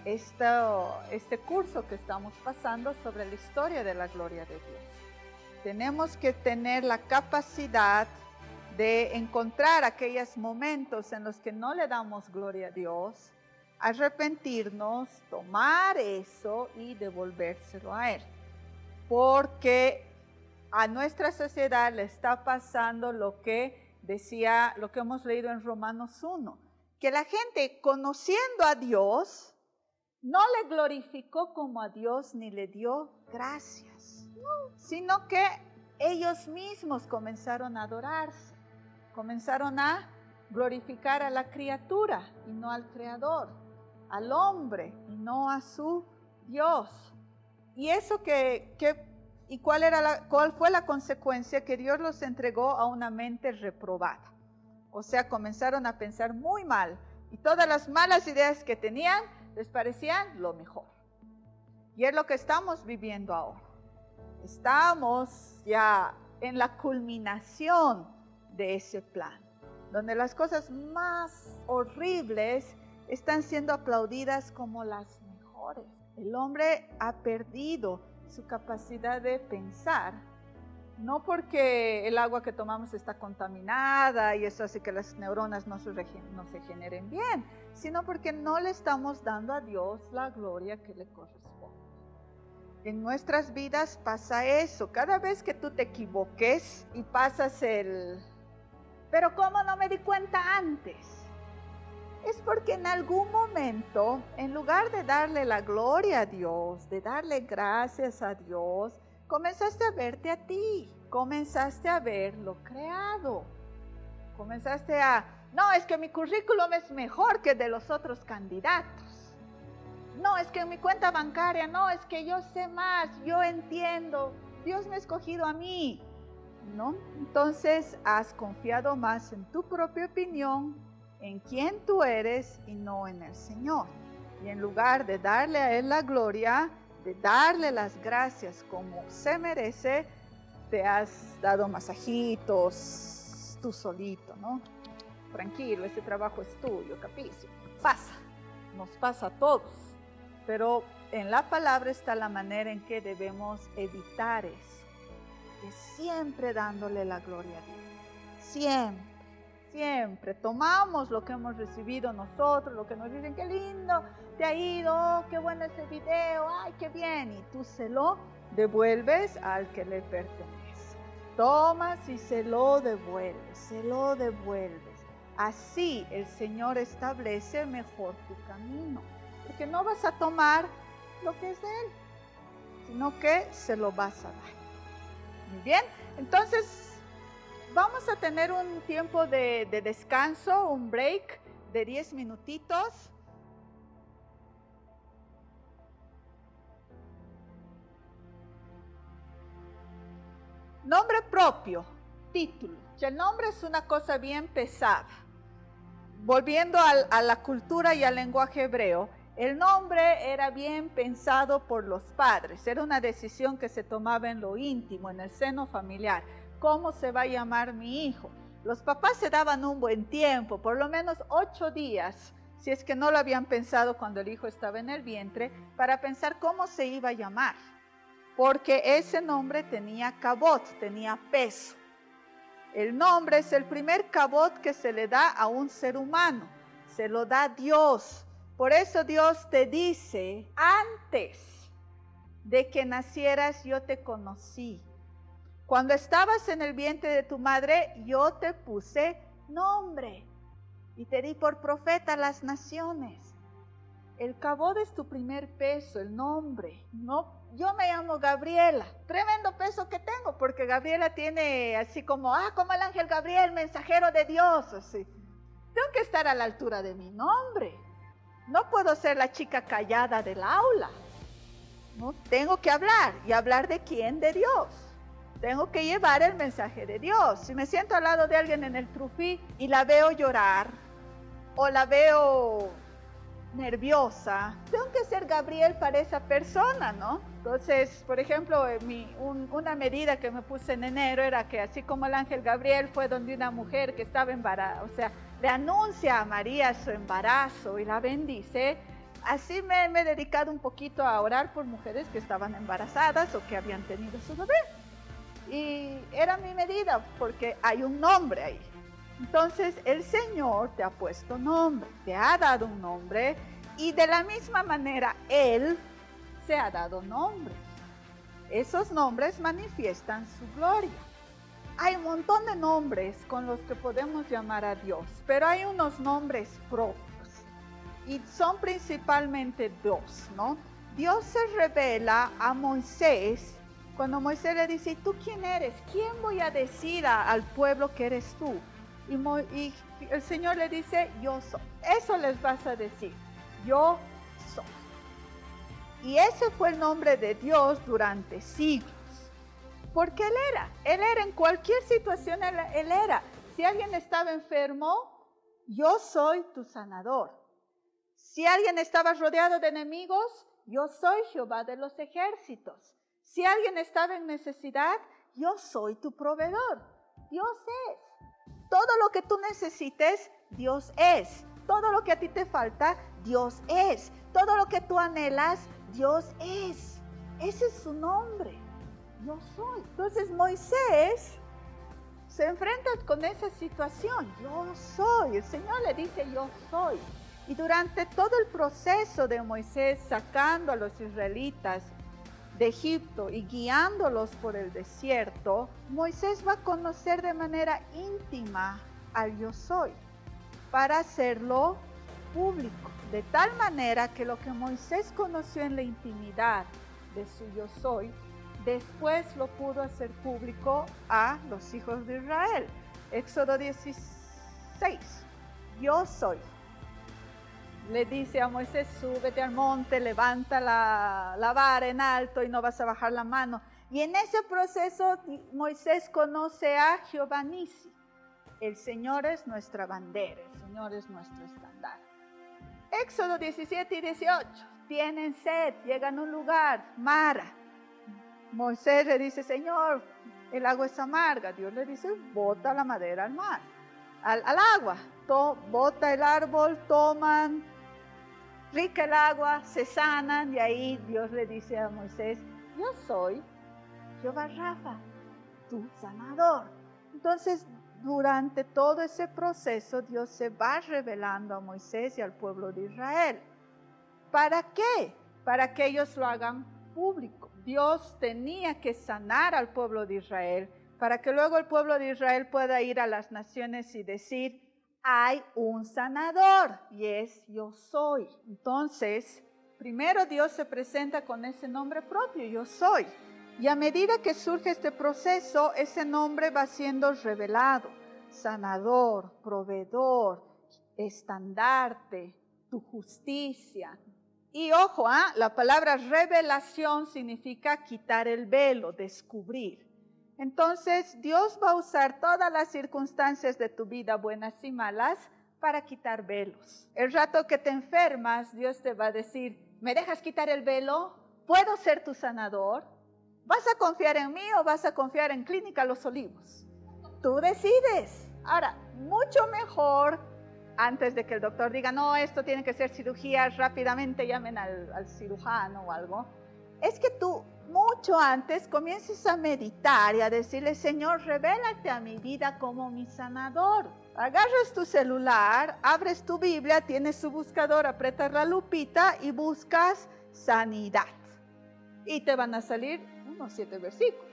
este curso que estamos pasando sobre la historia de la gloria de Dios. Tenemos que tener la capacidad de encontrar aquellos momentos en los que no le damos gloria a Dios, arrepentirnos, tomar eso y devolvérselo a Él. Porque a nuestra sociedad le está pasando lo que decía, lo que hemos leído en Romanos 1, que la gente conociendo a Dios, no le glorificó como a Dios ni le dio gracias, sino que ellos mismos comenzaron a adorarse comenzaron a glorificar a la criatura y no al creador, al hombre y no a su Dios. Y eso que, y cuál, era la, cuál fue la consecuencia que Dios los entregó a una mente reprobada. O sea, comenzaron a pensar muy mal y todas las malas ideas que tenían les parecían lo mejor. Y es lo que estamos viviendo ahora. Estamos ya en la culminación de ese plan, donde las cosas más horribles están siendo aplaudidas como las mejores. El hombre ha perdido su capacidad de pensar, no porque el agua que tomamos está contaminada y eso hace que las neuronas no se, no se generen bien, sino porque no le estamos dando a Dios la gloria que le corresponde. En nuestras vidas pasa eso. Cada vez que tú te equivoques y pasas el, pero ¿cómo no me di cuenta antes? Es porque en algún momento, en lugar de darle la gloria a Dios, de darle gracias a Dios, comenzaste a verte a ti, comenzaste a ver lo creado, comenzaste a, no, es que mi currículum es mejor que de los otros candidatos. No, es que mi cuenta bancaria, no, es que yo sé más, yo entiendo, Dios me ha escogido a mí. ¿No? Entonces has confiado más en tu propia opinión, en quién tú eres y no en el Señor. Y en lugar de darle a Él la gloria, de darle las gracias como se merece, te has dado masajitos tú solito, ¿no? Tranquilo, ese trabajo es tuyo, capísimo. Pasa, nos pasa a todos. Pero en la palabra está la manera en que debemos evitar eso. Siempre dándole la gloria a Dios. Siempre, siempre. Tomamos lo que hemos recibido nosotros, lo que nos dicen, qué lindo, te ha ido, oh, qué bueno este video, ay, qué bien. Y tú se lo devuelves al que le pertenece. Tomas y se lo devuelves, se lo devuelves. Así el Señor establece mejor tu camino porque no vas a tomar lo que es de Él, sino que se lo vas a dar. Bien, entonces vamos a tener un tiempo de, de descanso, un break de 10 minutitos. Nombre propio, título. El nombre es una cosa bien pesada. Volviendo a la cultura y al lenguaje hebreo, el nombre era bien pensado por los padres, era una decisión que se tomaba en lo íntimo, en el seno familiar. ¿Cómo se va a llamar mi hijo? Los papás se daban un buen tiempo, por lo menos ocho días, si es que no lo habían pensado cuando el hijo estaba en el vientre, para pensar cómo se iba a llamar. Porque ese nombre tenía cabot, tenía peso. El nombre es el primer cabot que se le da a un ser humano. Se lo da Dios por eso Dios te dice, antes de que nacieras yo te conocí. Cuando estabas en el vientre de tu madre, yo te puse nombre y te di por profeta a las naciones. El cabod es tu primer peso, el nombre. No, yo me llamo Gabriela. Tremendo peso que tengo, porque Gabriela tiene así como, ah, como el ángel Gabriel, mensajero de Dios, así. Tengo que estar a la altura de mi nombre. No puedo ser la chica callada del aula. No tengo que hablar y hablar de quién, de Dios. Tengo que llevar el mensaje de Dios. Si me siento al lado de alguien en el trufí y la veo llorar o la veo nerviosa, tengo que ser Gabriel para esa persona, ¿no? Entonces, por ejemplo, mi, una medida que me puse en enero era que así como el ángel Gabriel fue donde una mujer que estaba embarazada, o sea, le anuncia a María su embarazo y la bendice, así me, he dedicado un poquito a orar por mujeres que estaban embarazadas o que habían tenido su bebé. Y era mi medida porque hay un nombre ahí. Entonces el Señor te ha puesto nombre, te ha dado un nombre y de la misma manera Él se ha dado nombre. Esos nombres manifiestan su gloria. Hay un montón de nombres con los que podemos llamar a Dios, pero hay unos nombres propios y son principalmente dos, ¿no? Dios se revela a Moisés cuando Moisés le dice, ¿tú quién eres? ¿Quién voy a decir al pueblo que eres tú? Y, el Señor le dice, yo soy. Eso les vas a decir, yo soy. Y ese fue el nombre de Dios durante siglos. Porque Él era, Él era en cualquier situación, Él, era. Si alguien estaba enfermo, yo soy tu sanador. Si alguien estaba rodeado de enemigos, yo soy Jehová de los ejércitos. Si alguien estaba en necesidad, yo soy tu proveedor. Dios es. Todo lo que tú necesites, Dios es. Todo lo que a ti te falta, Dios es. Todo lo que tú anhelas, Dios es. Ese es su nombre. Yo soy. Entonces Moisés se enfrenta con esa situación. Yo soy. El Señor le dice, yo soy. Y durante todo el proceso de Moisés sacando a los israelitas de Egipto y guiándolos por el desierto, Moisés va a conocer de manera íntima al yo soy para hacerlo público, de tal manera que lo que Moisés conoció en la intimidad de su yo soy, después lo pudo hacer público a los hijos de Israel. Éxodo 16, yo soy le dice a Moisés, súbete al monte, levanta la, vara en alto y no vas a bajar la mano. Y en ese proceso Moisés conoce a Jehová Nisi. El Señor es nuestra bandera, el Señor es nuestro estandarte. Éxodo 17 y 18. Tienen sed, llegan a un lugar, Mara. Moisés le dice, Señor, el agua es amarga. Dios le dice, bota la madera al mar, al, agua. bota el árbol, toman rica el agua, se sanan y ahí Dios le dice a Moisés, yo soy Jehová Rafa, tu sanador. Entonces, durante todo ese proceso, Dios se va revelando a Moisés y al pueblo de Israel. ¿Para qué? Para que ellos lo hagan público. Dios tenía que sanar al pueblo de Israel para que luego el pueblo de Israel pueda ir a las naciones y decir, hay un sanador y es yo soy. Entonces, primero Dios se presenta con ese nombre propio, yo soy. Y a medida que surge este proceso, ese nombre va siendo revelado. Sanador, proveedor, estandarte, tu justicia. Y ojo, ¿ah? la palabra revelación significa quitar el velo, descubrir. Entonces Dios va a usar todas las circunstancias de tu vida, buenas y malas, para quitar velos. El rato que te enfermas, Dios te va a decir, ¿me dejas quitar el velo? ¿Puedo ser tu sanador? ¿Vas a confiar en mí o vas a confiar en Clínica Los Olivos? Tú decides. Ahora, mucho mejor, antes de que el doctor diga, no, esto tiene que ser cirugía, rápidamente llamen al, al cirujano o algo, es que tú mucho antes comiences a meditar y a decirle, Señor, revélate a mi vida como mi sanador. Agarras tu celular, abres tu Biblia, tienes su buscador, apretas la lupita y buscas sanidad. Y te van a salir unos siete versículos.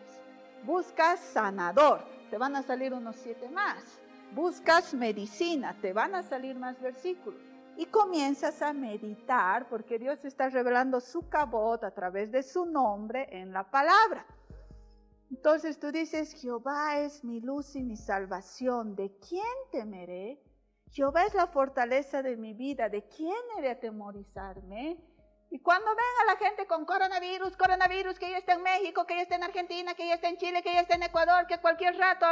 Buscas sanador, te van a salir unos siete más. Buscas medicina, te van a salir más versículos y comienzas a meditar porque Dios está revelando su cabot a través de su nombre en la palabra. Entonces tú dices, Jehová es mi luz y mi salvación, ¿de quién temeré? Jehová es la fortaleza de mi vida, ¿de quién he de atemorizarme? Y cuando venga la gente con coronavirus, coronavirus, que ya está en México, que ya está en Argentina, que ya está en Chile, que ya está en Ecuador, que cualquier rato,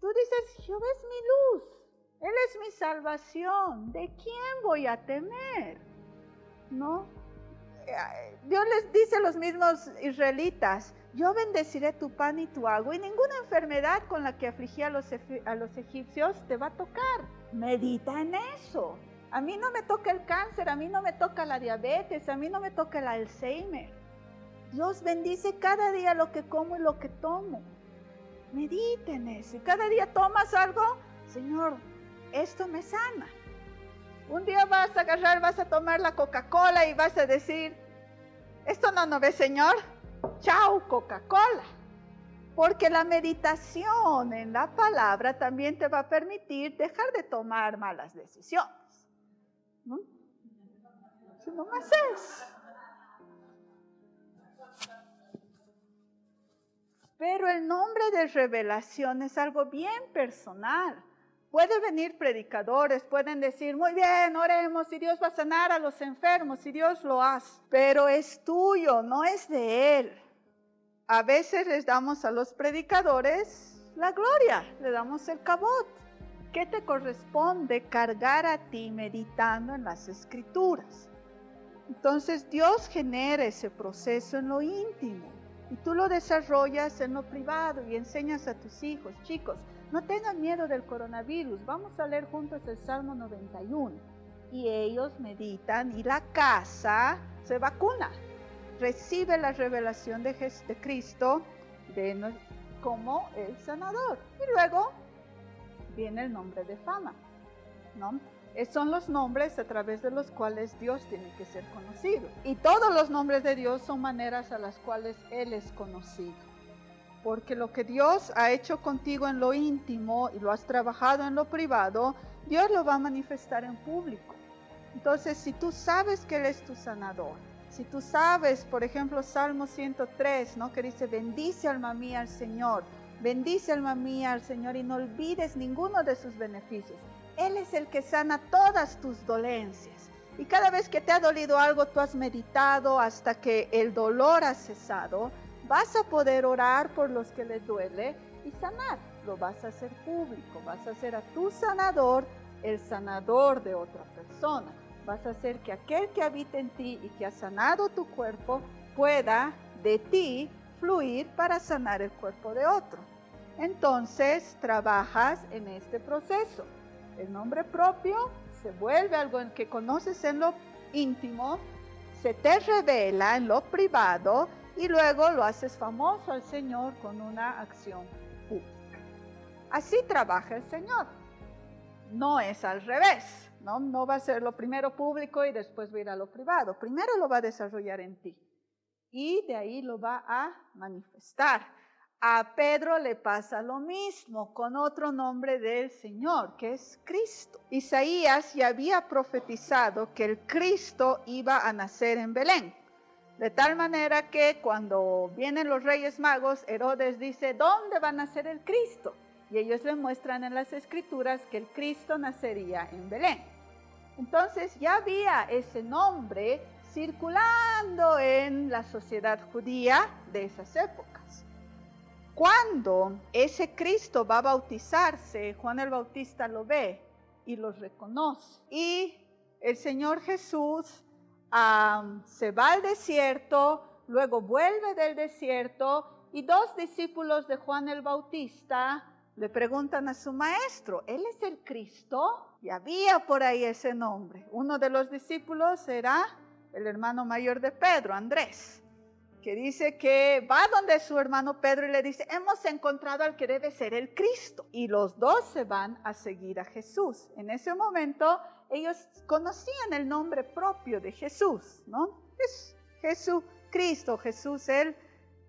tú dices, Jehová es mi luz, él es mi salvación. ¿De quién voy a temer? ¿No? Dios les dice a los mismos israelitas, yo bendeciré tu pan y tu agua y ninguna enfermedad con la que afligí a los, a los egipcios te va a tocar. Medita en eso. A mí no me toca el cáncer, a mí no me toca la diabetes, a mí no me toca el Alzheimer. Dios bendice cada día lo que como y lo que tomo. Medita en eso. Cada día tomas algo, Señor, esto me sana. Un día vas a agarrar, vas a tomar la Coca-Cola y vas a decir, esto no, no ve, Señor. Chao, Coca-Cola. Porque la meditación en la palabra también te va a permitir dejar de tomar malas decisiones. ¿No? Si no más es. Pero el nombre de revelación es algo bien personal. Pueden venir predicadores, pueden decir, muy bien, oremos y Dios va a sanar a los enfermos y Dios lo hace, pero es tuyo, no es de Él. A veces les damos a los predicadores la gloria, le damos el cabot. ¿Qué te corresponde cargar a ti meditando en las escrituras? Entonces Dios genera ese proceso en lo íntimo y tú lo desarrollas en lo privado y enseñas a tus hijos, chicos, no tengan miedo del coronavirus, vamos a leer juntos el Salmo 91 y ellos meditan y la casa se vacuna, recibe la revelación de, de Cristo como el sanador. Y luego viene el nombre de fama, ¿no? Son los nombres a través de los cuales Dios tiene que ser conocido. Y todos los nombres de Dios son maneras a las cuales Él es conocido. Porque lo que Dios ha hecho contigo en lo íntimo y lo has trabajado en lo privado, Dios lo va a manifestar en público. Entonces, si tú sabes que Él es tu sanador, si tú sabes, por ejemplo, Salmo 103, ¿no? que dice, bendice alma mía al Señor, bendice alma mía al Señor y no olvides ninguno de sus beneficios. Él es el que sana todas tus dolencias. Y cada vez que te ha dolido algo, tú has meditado hasta que el dolor ha cesado, vas a poder orar por los que les duele y sanar. Lo vas a hacer público, vas a hacer a tu sanador el sanador de otra persona. Vas a hacer que aquel que habita en ti y que ha sanado tu cuerpo pueda de ti fluir para sanar el cuerpo de otro. Entonces trabajas en este proceso. El nombre propio se vuelve algo en que conoces en lo íntimo, se te revela en lo privado y luego lo haces famoso al Señor con una acción pública. Así trabaja el Señor. No es al revés, ¿no? No va a ser lo primero público y después va a ir a lo privado. Primero lo va a desarrollar en ti y de ahí lo va a manifestar. A Pedro le pasa lo mismo con otro nombre del Señor, que es Cristo. Isaías ya había profetizado que el Cristo iba a nacer en Belén. De tal manera que cuando vienen los reyes magos, Herodes dice, ¿dónde va a nacer el Cristo? Y ellos le muestran en las escrituras que el Cristo nacería en Belén. Entonces ya había ese nombre circulando en la sociedad judía de esas épocas. Cuando ese Cristo va a bautizarse, Juan el Bautista lo ve y lo reconoce. Y el Señor Jesús se va al desierto, luego vuelve del desierto y dos discípulos de Juan el Bautista le preguntan a su maestro, ¿él es el Cristo? Y había por ahí ese nombre. Uno de los discípulos era el hermano mayor de Pedro, Andrés que dice que va donde su hermano Pedro y le dice, hemos encontrado al que debe ser el Cristo. Y los dos se van a seguir a Jesús. En ese momento ellos conocían el nombre propio de Jesús, ¿no? Es Jesucristo, Jesús el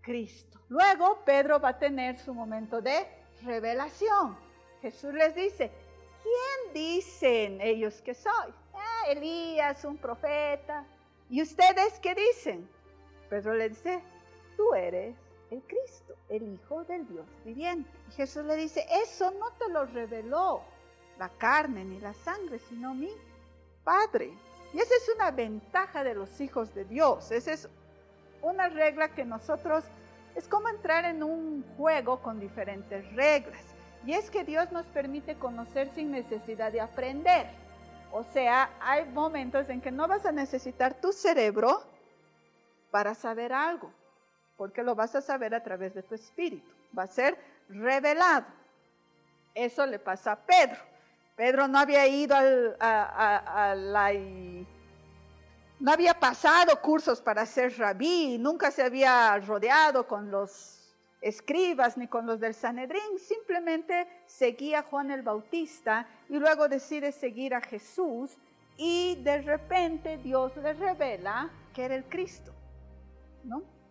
Cristo. Luego Pedro va a tener su momento de revelación. Jesús les dice, ¿quién dicen ellos que soy? Ah, Elías, un profeta. ¿Y ustedes qué dicen? Pedro le dice, tú eres el Cristo, el Hijo del Dios viviente. Y Jesús le dice, eso no te lo reveló la carne ni la sangre, sino mi Padre. Y esa es una ventaja de los hijos de Dios. Esa es una regla que nosotros, es como entrar en un juego con diferentes reglas. Y es que Dios nos permite conocer sin necesidad de aprender. O sea, hay momentos en que no vas a necesitar tu cerebro para saber algo, porque lo vas a saber a través de tu espíritu, va a ser revelado. Eso le pasa a Pedro. Pedro no había ido a, la... No había pasado cursos para ser rabí, nunca se había rodeado con los escribas ni con los del Sanedrín, simplemente seguía a Juan el Bautista y luego decide seguir a Jesús y de repente Dios le revela que era el Cristo.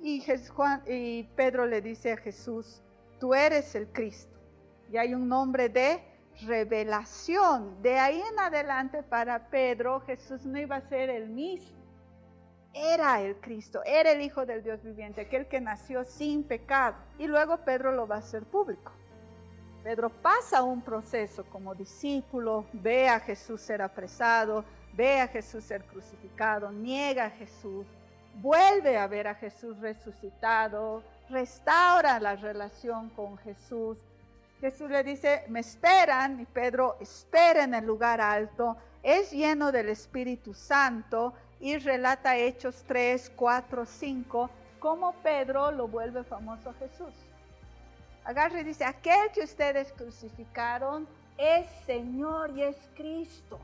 Y, Pedro le dice a Jesús, tú eres el Cristo. Y hay un nombre de revelación. De ahí en adelante para Pedro Jesús no iba a ser el mismo. Era el Cristo, era el Hijo del Dios viviente, aquel que nació sin pecado. Y luego Pedro lo va a hacer público. Pedro pasa un proceso como discípulo, ve a Jesús ser apresado, ve a Jesús ser crucificado, niega a Jesús, vuelve a ver a Jesús resucitado, restaura la relación con Jesús. Jesús le dice, me esperan, y Pedro espera en el lugar alto, es lleno del Espíritu Santo y relata Hechos 3, 4, 5, cómo Pedro lo vuelve famoso a Jesús agarra y dice, aquel que ustedes crucificaron es Señor y es Cristo.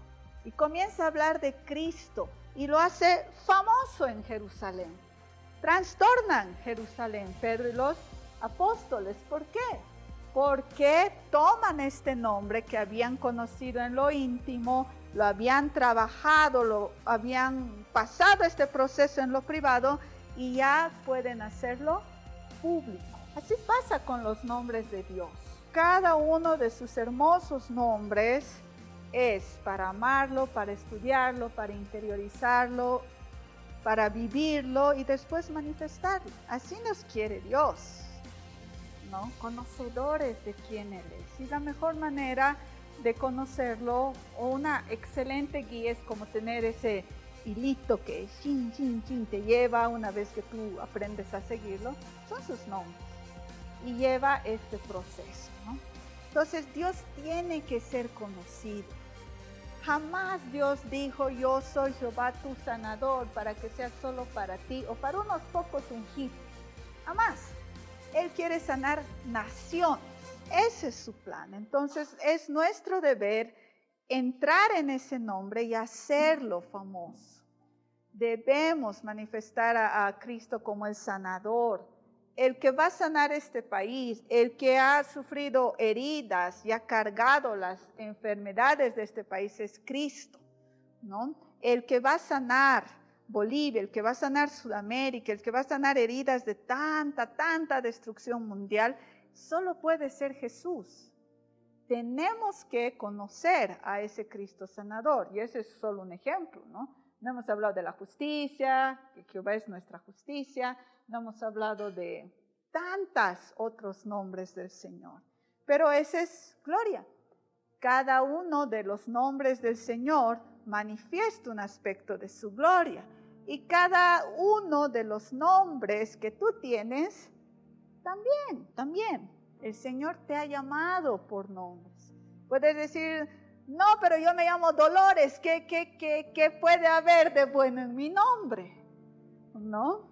Y comienza a hablar de Cristo y lo hace famoso en Jerusalén. Trastornan Jerusalén, Pedro y los apóstoles. ¿Por qué? Porque toman este nombre que habían conocido en lo íntimo, lo habían trabajado, lo habían pasado este proceso en lo privado y ya pueden hacerlo público. Así pasa con los nombres de Dios. Cada uno de sus hermosos nombres es para amarlo, para estudiarlo, para interiorizarlo, para vivirlo y después manifestarlo. Así nos quiere Dios, ¿no? Conocedores de quién Él es. Y la mejor manera de conocerlo o una excelente guía es como tener ese hilito que chin, chin, chin te lleva una vez que tú aprendes a seguirlo, son sus nombres y lleva este proceso. Entonces Dios tiene que ser conocido. Jamás Dios dijo, yo soy Jehová tu sanador para que sea solo para ti o para unos pocos ungidos. Jamás. Él quiere sanar naciones. Ese es su plan. Entonces es nuestro deber entrar en ese nombre y hacerlo famoso. Debemos manifestar a, a Cristo como el sanador, el que va a sanar este país, el que ha sufrido heridas y ha cargado las enfermedades de este país es Cristo, ¿no? El que va a sanar Bolivia, el que va a sanar Sudamérica, el que va a sanar heridas de tanta, tanta destrucción mundial, solo puede ser Jesús. Tenemos que conocer a ese Cristo sanador, y ese es solo un ejemplo, ¿no? No hemos hablado de la justicia, que Jehová es nuestra justicia, no hemos hablado de tantos otros nombres del Señor, pero esa es gloria. Cada uno de los nombres del Señor manifiesta un aspecto de su gloria. Y cada uno de los nombres que tú tienes, también, también. El Señor te ha llamado por nombres. Puedes decir, no, pero yo me llamo Dolores, ¿qué, qué, qué, puede haber de bueno en mi nombre? ¿No?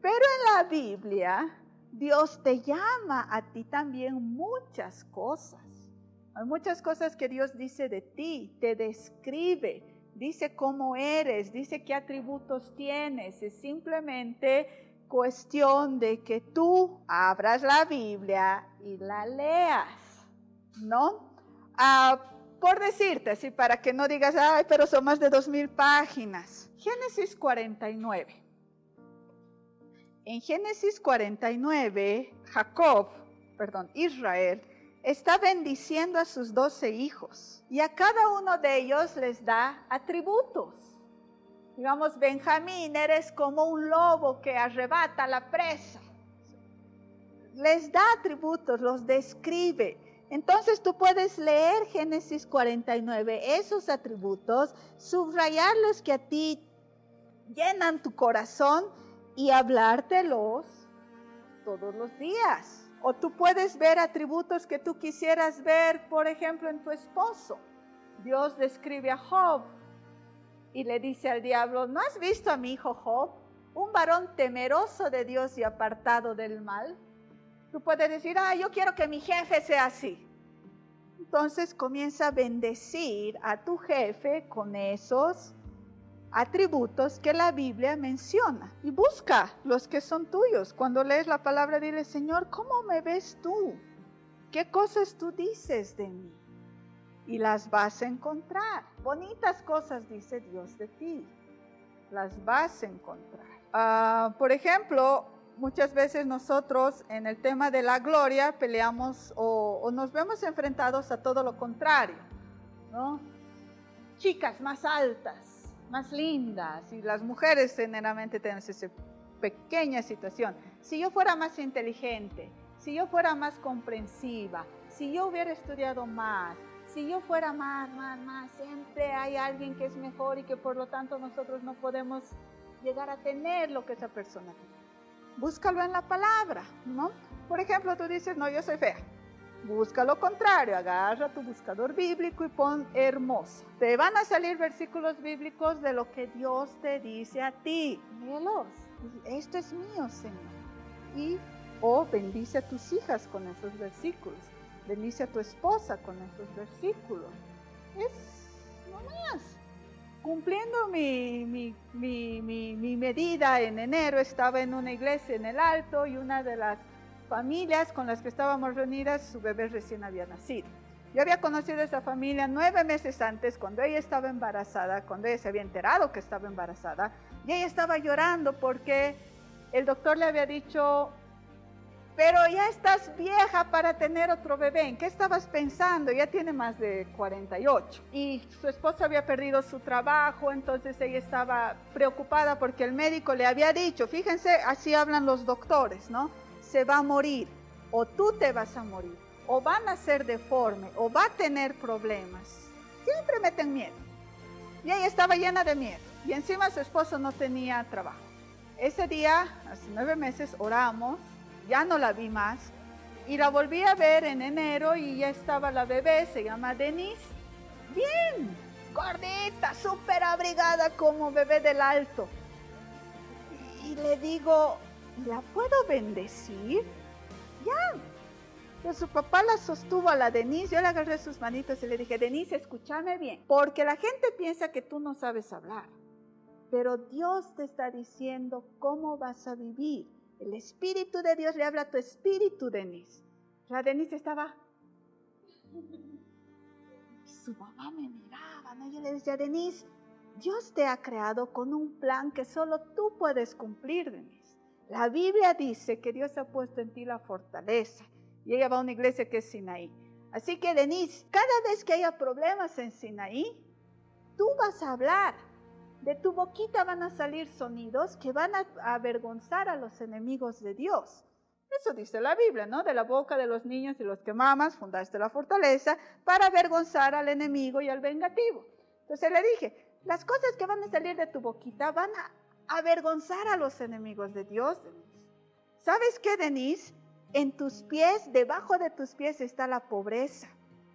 Pero en la Biblia, Dios te llama a ti también muchas cosas. Hay muchas cosas que Dios dice de ti, te describe, dice cómo eres, dice qué atributos tienes. Es simplemente cuestión de que tú abras la Biblia y la leas, ¿no? Ah, por decirte así, para que no digas, ay, pero son más de dos mil páginas. Génesis 49. En Génesis 49, Jacob, perdón, Israel, está bendiciendo a sus doce hijos y a cada uno de ellos les da atributos. Digamos, Benjamín, eres como un lobo que arrebata la presa. Les da atributos, los describe. Entonces tú puedes leer Génesis 49, esos atributos, subrayarlos que a ti llenan tu corazón y hablártelos todos los días. O tú puedes ver atributos que tú quisieras ver, por ejemplo, en tu esposo. Dios describe a Job y le dice al diablo, ¿no has visto a mi hijo Job? Un varón temeroso de Dios y apartado del mal. Tú puedes decir, ah, yo quiero que mi jefe sea así. Entonces comienza a bendecir a tu jefe con esos atributos que la Biblia menciona y busca los que son tuyos. Cuando lees la palabra, dile, Señor, ¿cómo me ves tú? ¿Qué cosas tú dices de mí? Y las vas a encontrar. Bonitas cosas dice Dios de ti. Las vas a encontrar. Ah, por ejemplo, muchas veces nosotros en el tema de la gloria peleamos o, nos vemos enfrentados a todo lo contrario, ¿no? Chicas más altas, más lindas y las mujeres generalmente tenemos esa pequeña situación. Si yo fuera más inteligente, si yo fuera más comprensiva, si yo hubiera estudiado más, si yo fuera más, más, más, siempre hay alguien que es mejor y que por lo tanto nosotros no podemos llegar a tener lo que esa persona tiene. Búscalo en la palabra, ¿no? Por ejemplo, tú dices, no, yo soy fea. Busca lo contrario, agarra tu buscador bíblico y pon hermosa. Te van a salir versículos bíblicos de lo que Dios te dice a ti. Léelos. Esto es mío, Señor. Y o oh, bendice a tus hijas con esos versículos. Bendice a tu esposa con esos versículos. Es nomás. Cumpliendo mi, mi, mi, mi, medida en enero, estaba en una iglesia en el Alto y una de las familias con las que estábamos reunidas, su bebé recién había nacido. Yo había conocido a esa familia nueve meses antes, cuando ella estaba embarazada, cuando ella se había enterado que estaba embarazada, y ella estaba llorando porque el doctor le había dicho, pero ya estás vieja para tener otro bebé. ¿En qué estabas pensando? Ya tiene más de 48. Y su esposo había perdido su trabajo, entonces ella estaba preocupada porque el médico le había dicho, fíjense, así hablan los doctores, ¿no? Se va a morir, o tú te vas a morir, o van a ser deforme, o va a tener problemas. Siempre meten miedo. Y ella estaba llena de miedo. Y encima su esposo no tenía trabajo. Ese día, hace nueve meses, oramos ya no la vi más. Y la volví a ver en enero y ya estaba la bebé, se llama Denise. Bien, gordita, súper abrigada como bebé del alto. Y le digo, ¿la puedo bendecir? Ya. Pues su papá la sostuvo a la Denise, yo le agarré sus manitos y le dije, Denise, escúchame bien, porque la gente piensa que tú no sabes hablar, pero Dios te está diciendo cómo vas a vivir. El Espíritu de Dios le habla a tu espíritu, Denise. La Denise estaba... Su mamá me miraba, ¿no? Yo le decía, Denise, Dios te ha creado con un plan que solo tú puedes cumplir, Denise. La Biblia dice que Dios ha puesto en ti la fortaleza. Y ella va a una iglesia que es Sinaí. Así que, Denise, cada vez que haya problemas en Sinaí, tú vas a hablar de tu boquita van a salir sonidos que van a avergonzar a los enemigos de Dios. Eso dice la Biblia, ¿no? De la boca de los niños y los que mamas fundaste la fortaleza para avergonzar al enemigo y al vengativo. Entonces le dije, las cosas que van a salir de tu boquita van a avergonzar a los enemigos de Dios. ¿Sabes qué, Denise? En tus pies, debajo de tus pies está la pobreza,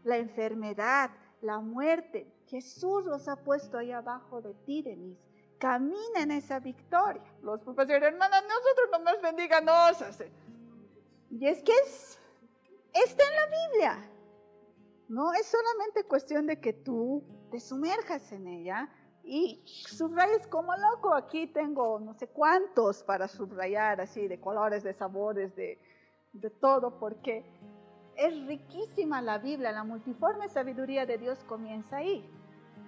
la enfermedad, la muerte, Jesús los ha puesto ahí abajo de ti, Denise. Camina en esa victoria. Los profesores, hermanas, nosotros nomás bendiganos. Y es que es, está en la Biblia. No es solamente cuestión de que tú te sumerjas en ella y subrayes como loco. Aquí tengo no sé cuántos para subrayar, así, de colores, de sabores, de, de todo, porque es riquísima la Biblia. La multiforme sabiduría de Dios comienza ahí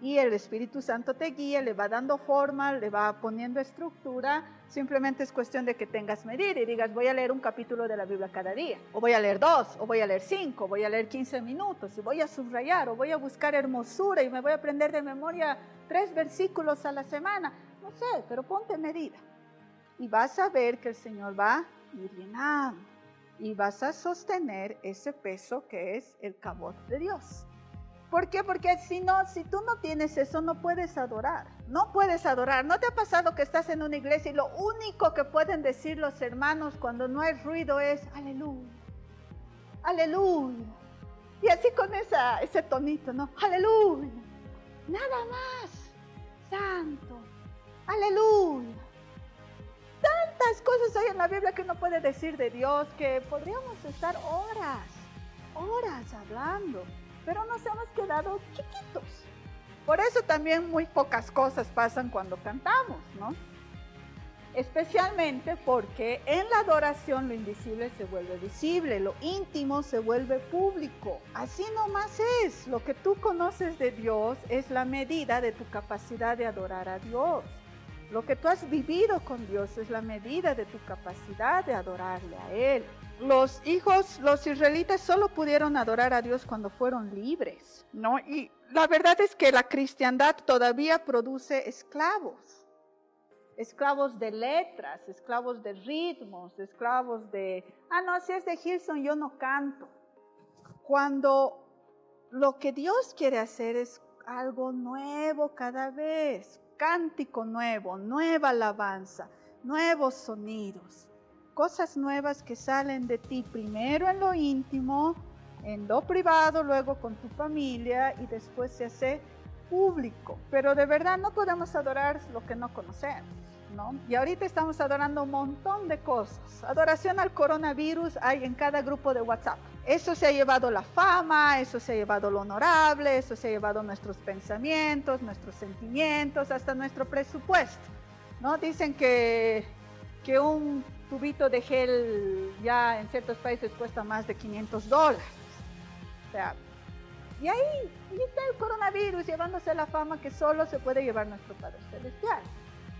y el Espíritu Santo te guía, le va dando forma, le va poniendo estructura. Simplemente es cuestión de que tengas medir y digas, voy a leer un capítulo de la Biblia cada día, o voy a leer dos, o voy a leer cinco, voy a leer 15 minutos, y voy a subrayar, o voy a buscar hermosura y me voy a aprender de memoria tres versículos a la semana. No sé, pero ponte medida. Y vas a ver que el Señor va a ir llenando. Y vas a sostener ese peso que es el cabot de Dios. ¿Por qué? Porque si no, si tú no tienes eso, no puedes adorar. No puedes adorar. ¿No te ha pasado que estás en una iglesia y lo único que pueden decir los hermanos cuando no hay ruido es aleluya? Aleluya. Y así con ese tonito, ¿no? Aleluya. Nada más. Santo. Aleluya. Tantas cosas hay en la Biblia que uno puede decir de Dios que podríamos estar horas, horas hablando pero nos hemos quedado chiquitos. Por eso también muy pocas cosas pasan cuando cantamos, ¿no? Especialmente porque en la adoración lo invisible se vuelve visible, lo íntimo se vuelve público. Así nomás es. Lo que tú conoces de Dios es la medida de tu capacidad de adorar a Dios. Lo que tú has vivido con Dios es la medida de tu capacidad de adorarle a Él los hijos, los israelitas solo pudieron adorar a Dios cuando fueron libres, ¿no? Y la verdad es que la cristiandad todavía produce esclavos, esclavos de letras, esclavos de ritmos, esclavos de, ah, no, si es de Hilson yo no canto. Cuando lo que Dios quiere hacer es algo nuevo cada vez, cántico nuevo, nueva alabanza, nuevos sonidos, cosas nuevas que salen de ti primero en lo íntimo, en lo privado, luego con tu familia y después se hace público. Pero de verdad no podemos adorar lo que no conocemos. ¿No? Y ahorita estamos adorando un montón de cosas. Adoración al coronavirus hay en cada grupo de WhatsApp. Eso se ha llevado la fama, eso se ha llevado lo honorable, eso se ha llevado nuestros pensamientos, nuestros sentimientos, hasta nuestro presupuesto. ¿no? Dicen que, que un tubito de gel ya en ciertos países cuesta más de 500 dólares. O sea, y ahí, está el coronavirus llevándose la fama que solo se puede llevar nuestro Padre Celestial.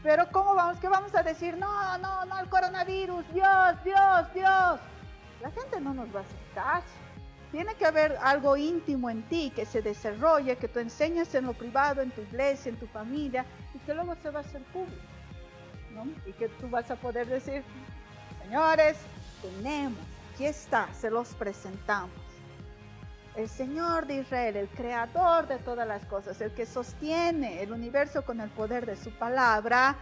Pero ¿cómo vamos? ¿Qué vamos a decir? No, no, no, el coronavirus, Dios, Dios, Dios. La gente no nos va a hacer caso. Tiene que haber algo íntimo en ti que se desarrolle, que tú enseñes en lo privado, en tu iglesia, en tu familia, y que luego se va a hacer público. Y que tú vas a poder decir, señores, tenemos, aquí está, se los presentamos el Señor de Israel, el creador de todas las cosas, el que sostiene el universo con el poder de su palabra,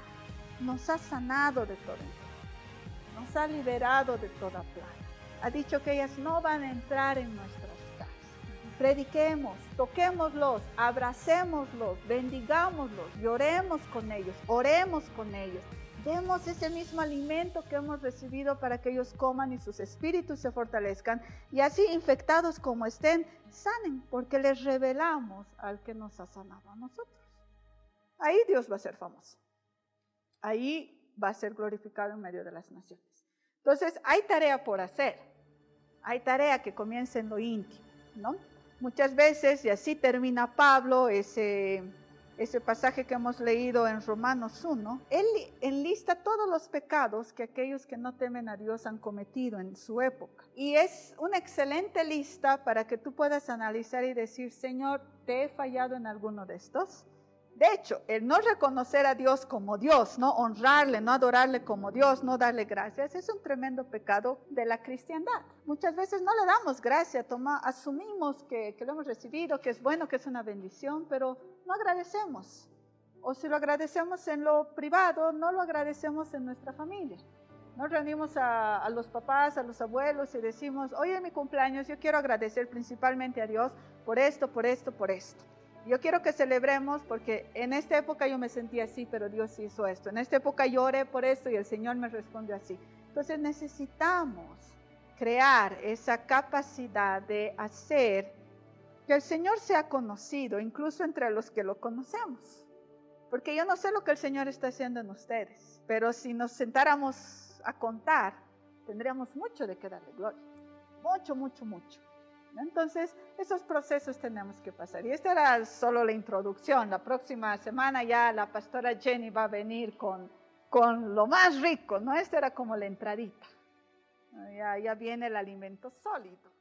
nos ha sanado de todo nos ha liberado de toda plaga. Ha dicho que ellas no van a entrar en nuestras casas. Prediquemos, toquémoslos, abracémoslos, bendigámoslos, lloremos con ellos, oremos con ellos, demos ese mismo alimento que hemos recibido para que ellos coman y sus espíritus se fortalezcan y así infectados como estén, sanen, porque les revelamos al que nos ha sanado a nosotros. Ahí Dios va a ser famoso. Ahí va a ser glorificado en medio de las naciones. Entonces, hay tarea por hacer. Hay tarea que comienza en lo íntimo, ¿no? Muchas veces, y así termina Pablo ese ese pasaje que hemos leído en Romanos 1, él enlista todos los pecados que aquellos que no temen a Dios han cometido en su época. Y es una excelente lista para que tú puedas analizar y decir, Señor, ¿te he fallado en alguno de estos? De hecho, el no reconocer a Dios como Dios, no honrarle, no adorarle como Dios, no darle gracias, es un tremendo pecado de la cristiandad. Muchas veces no le damos gracias, toma, asumimos que, lo hemos recibido, que es bueno, que es una bendición, pero no agradecemos. O si lo agradecemos en lo privado, no lo agradecemos en nuestra familia. Nos reunimos a, a, los papás, a los abuelos y decimos, hoy es mi cumpleaños, yo quiero agradecer principalmente a Dios por esto, por esto, por esto. Yo quiero que celebremos porque en esta época yo me sentí así, pero Dios hizo esto. En esta época yo oré por esto y el Señor me respondió así. Entonces necesitamos crear esa capacidad de hacer que el Señor sea conocido, incluso entre los que lo conocemos. Porque yo no sé lo que el Señor está haciendo en ustedes, pero si nos sentáramos a contar, tendríamos mucho de qué darle gloria. Mucho, mucho, mucho. Entonces, esos procesos tenemos que pasar. Y esta era solo la introducción. La próxima semana ya la pastora Jenny va a venir con, con lo más rico, ¿no? Esta era como la entradita. Ya, ya viene el alimento sólido.